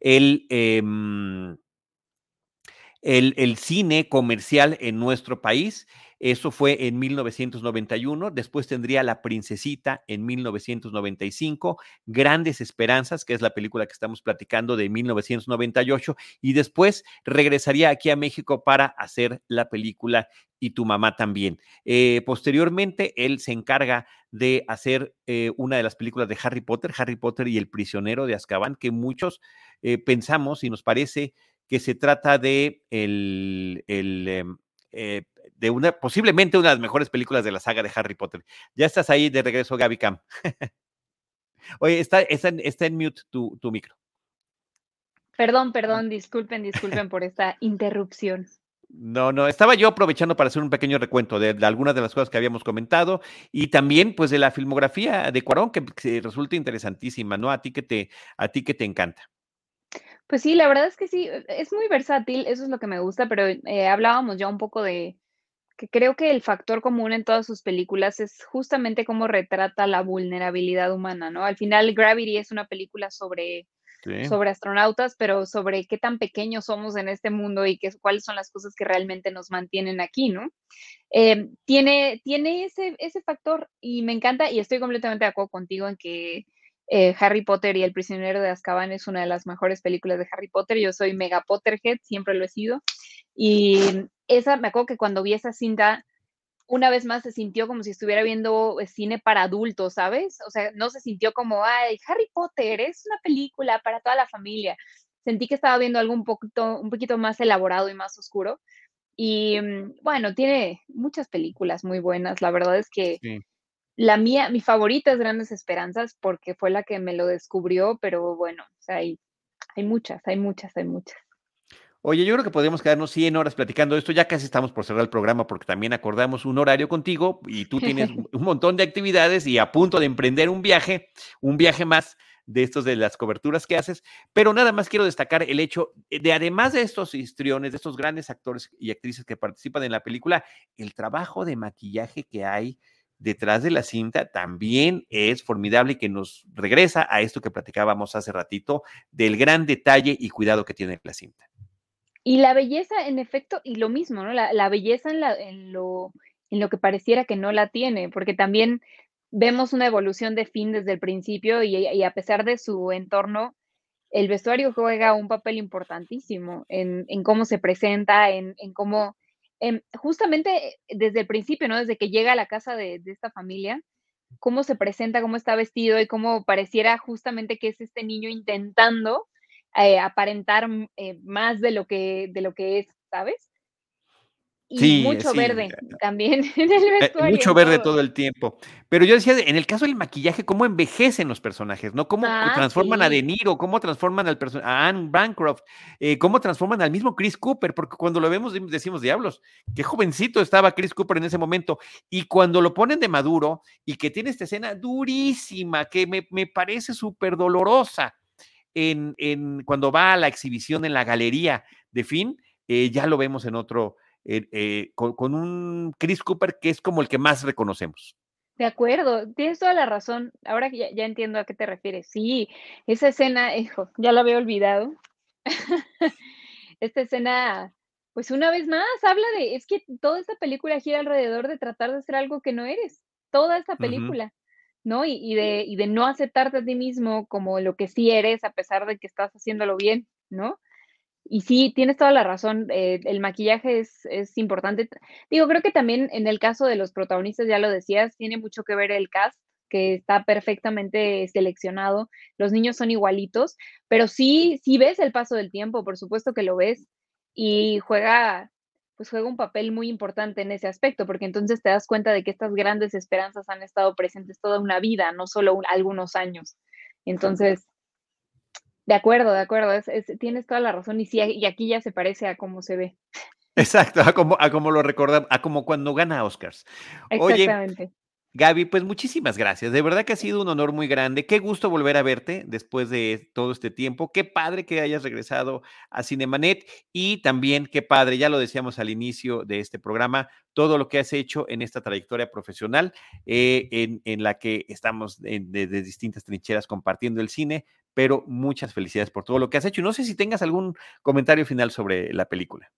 el... Em, el, el, cine comercial en nuestro país eso fue en 1991. Después tendría La Princesita en 1995. Grandes Esperanzas, que es la película que estamos platicando de 1998. Y después regresaría aquí a México para hacer la película y tu mamá también. Eh, posteriormente, él se encarga de hacer eh, una de las películas de Harry Potter, Harry Potter y el prisionero de Azkaban, que muchos eh, pensamos y nos parece que se trata de el, el em, de una, posiblemente una de las mejores películas de la saga de Harry Potter. Ya estás ahí de regreso, Gaby Cam. Oye, está, está, en, está en mute tu, tu micro. Perdón, perdón, disculpen, disculpen por esta interrupción. No, no, estaba yo aprovechando para hacer un pequeño recuento de, algunas de las cosas que habíamos comentado y también pues de la filmografía de Cuarón que, que resulta interesantísima, ¿no? A ti que te, a ti que te encanta. Pues sí, la verdad es que sí, es muy versátil, eso es lo que me gusta, pero eh, hablábamos ya un poco de, que creo que el factor común en todas sus películas es justamente cómo retrata la vulnerabilidad humana, ¿no? Al final, Gravity es una película sobre sobre astronautas, pero sobre qué tan pequeños somos en este mundo y qué, cuáles son las cosas que realmente nos mantienen aquí, ¿no? Eh, tiene tiene ese, ese factor y me encanta y estoy completamente de acuerdo contigo en que eh, Harry Potter y El prisionero de Azkaban es una de las mejores películas de Harry Potter. Yo soy mega Potterhead, siempre lo he sido. Y esa, me acuerdo que cuando vi esa cinta, una vez más se sintió como si estuviera viendo eh, cine para adultos, ¿sabes? O sea, no se sintió como, ay, Harry Potter es una película para toda la familia. Sentí que estaba viendo algo un poquito, un poquito más elaborado y más oscuro. Y mm, bueno, tiene muchas películas muy buenas. La verdad es que la mía, mi favorita es Grandes Esperanzas porque fue la que me lo descubrió, pero bueno, o sea, hay, hay muchas, hay muchas, hay muchas. Oye, yo creo que podemos quedarnos 100 horas platicando esto. Ya casi estamos por cerrar el programa porque también acordamos un horario contigo y tú tienes un montón de actividades y a punto de emprender un viaje, un viaje más de estos de las coberturas que haces. Pero nada más quiero destacar el hecho de, además de estos histriones, de estos grandes actores y actrices que participan en la película, el trabajo de maquillaje que hay detrás de la cinta también es formidable y que nos regresa a esto que platicábamos hace ratito del gran detalle y cuidado que tiene la cinta. Y la belleza, en efecto, y lo mismo, ¿no? La, belleza en, lo, en lo que pareciera que no la tiene, porque también vemos una evolución de fin desde el principio y, a pesar de su entorno, el vestuario juega un papel importantísimo en, cómo se presenta, en, en cómo Em, justamente desde el principio, ¿no? Desde que llega a la casa de, esta familia, cómo se presenta, cómo está vestido y cómo pareciera justamente que es este niño intentando eh, aparentar mm, eh, más de lo que, de lo que es, ¿sabes? Y mucho verde también en el eh, vestuario. mucho verde todo. el tiempo. Pero yo decía, en el caso del maquillaje, cómo envejecen los personajes, ¿no? Cómo ah, transforman a De Niro, cómo transforman al a Anne Bancroft, eh, cómo transforman al mismo Chris Cooper, porque cuando lo vemos decimos, diablos, qué jovencito estaba Chris Cooper en ese momento. Y cuando lo ponen de maduro y que tiene esta escena durísima, que me, me parece súper dolorosa, en, en, cuando va a la exhibición en la galería de Finn, eh, ya lo vemos en otro eh, eh, con, un Chris Cooper que es como el que más reconocemos. De acuerdo, tienes toda la razón. Ahora ya, ya entiendo a qué te refieres. Sí, esa escena, hijo, ya la había olvidado. Esta escena, pues una vez más, habla de, es que toda esta película gira alrededor de tratar de ser algo que no eres. Toda esta película. ¿No? Y, y, de, y de no aceptarte a ti mismo como lo que sí eres a pesar de que estás haciéndolo bien, ¿no? Y sí, tienes toda la razón, eh, el maquillaje es, es, importante. Digo, creo que también en el caso de los protagonistas, ya lo decías, tiene mucho que ver el cast, que está perfectamente seleccionado. Los niños son igualitos, pero sí, sí ves el paso del tiempo, por supuesto que lo ves, y juega, pues juega un papel muy importante en ese aspecto, porque entonces te das cuenta de que estas grandes esperanzas han estado presentes toda una vida, no solo algunos años. Entonces, de acuerdo, de acuerdo, tienes toda la razón y sí, y aquí ya se parece a cómo se ve. Exacto, a como, a como lo recordamos, a como cuando gana Oscars. Exactamente. Gaby, pues muchísimas gracias. De verdad que ha sido un honor muy grande. Qué gusto volver a verte después de todo este tiempo. Qué padre que hayas regresado a Cinemanet y también qué padre, ya lo decíamos al inicio de este programa, todo lo que has hecho en esta trayectoria profesional eh, en, la que estamos desde de distintas trincheras compartiendo el cine, pero muchas felicidades por todo lo que has hecho. Y no sé si tengas algún comentario final sobre la película.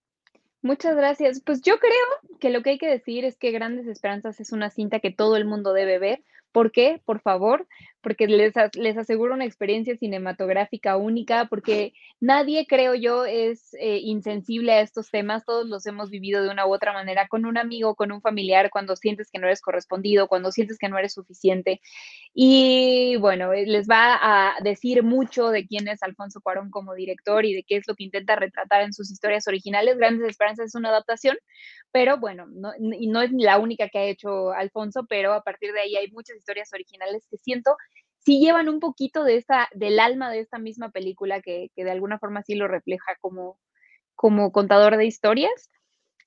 Muchas gracias. Pues yo creo que lo que hay que decir es que Grandes Esperanzas es una cinta que todo el mundo debe ver, ¿Por qué? Por favor, porque les, les aseguro una experiencia cinematográfica única, porque nadie, creo yo, es eh, insensible a estos temas, todos los hemos vivido de una u otra manera, con un amigo, con un familiar, cuando sientes que no eres correspondido, cuando sientes que no eres suficiente. Y bueno, eh, les va a decir mucho de quién es Alfonso Cuarón como director y de qué es lo que intenta retratar en sus historias originales. Grandes Esperanzas es una adaptación, pero bueno, no, no es la única que ha hecho Alfonso, pero a partir de ahí hay muchas historias originales que siento sí llevan un poquito de esta, del alma de esta misma película que, que de alguna forma sí lo refleja como, como contador de historias.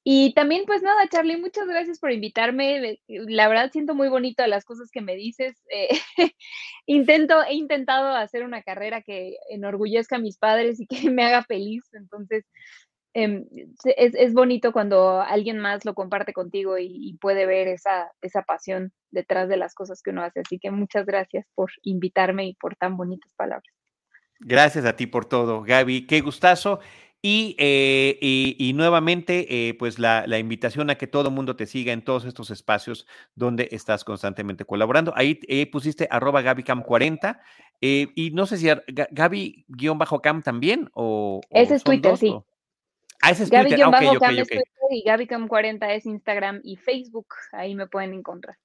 Y también, pues nada, Charlie, muchas gracias por invitarme. La verdad siento muy bonito las cosas que me dices. Eh, intento, he intentado hacer una carrera que enorgullezca a mis padres y que me haga feliz. Entonces, Em, es, bonito cuando alguien más lo comparte contigo y, puede ver esa, esa pasión detrás de las cosas que uno hace. Así que muchas gracias por invitarme y por tan bonitas palabras. Gracias a ti por todo, Gaby. Qué gustazo. Y, eh, y, nuevamente, eh, pues la, la, invitación a que todo el mundo te siga en todos estos espacios donde estás constantemente colaborando. Ahí eh, pusiste arroba GabyCam40 y no sé si Gaby-Cam también o... Ese es Twitter, sí. Ah, ese es Twitter. Ah, okay, okay, okay. y GabyCam40 es Instagram y Facebook. Ahí me pueden encontrar.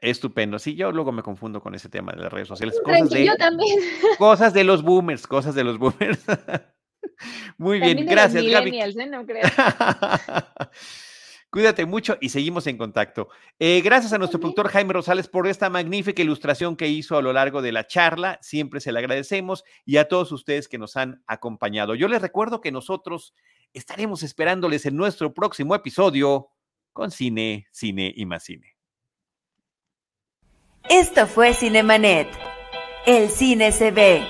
Estupendo. Sí, yo luego me confundo con ese tema de las redes sociales. Cosas de, yo también. Cosas de los boomers, cosas de los boomers. Muy bien, gracias, Gaby. ¿eh? No Cuídate mucho y seguimos en contacto. Eh, gracias a nuestro productor Jaime Rosales por esta magnífica ilustración que hizo a lo largo de la charla. Siempre se le agradecemos y a todos ustedes que nos han acompañado. Yo les recuerdo que nosotros estaremos esperándoles en nuestro próximo episodio con Cine, Cine y más Cine. Esto fue Cinemanet. El cine se ve,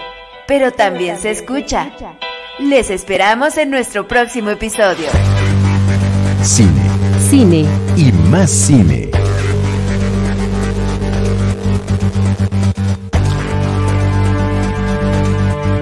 pero también se escucha. Les esperamos en nuestro próximo episodio. Cine. Cine. Y más cine.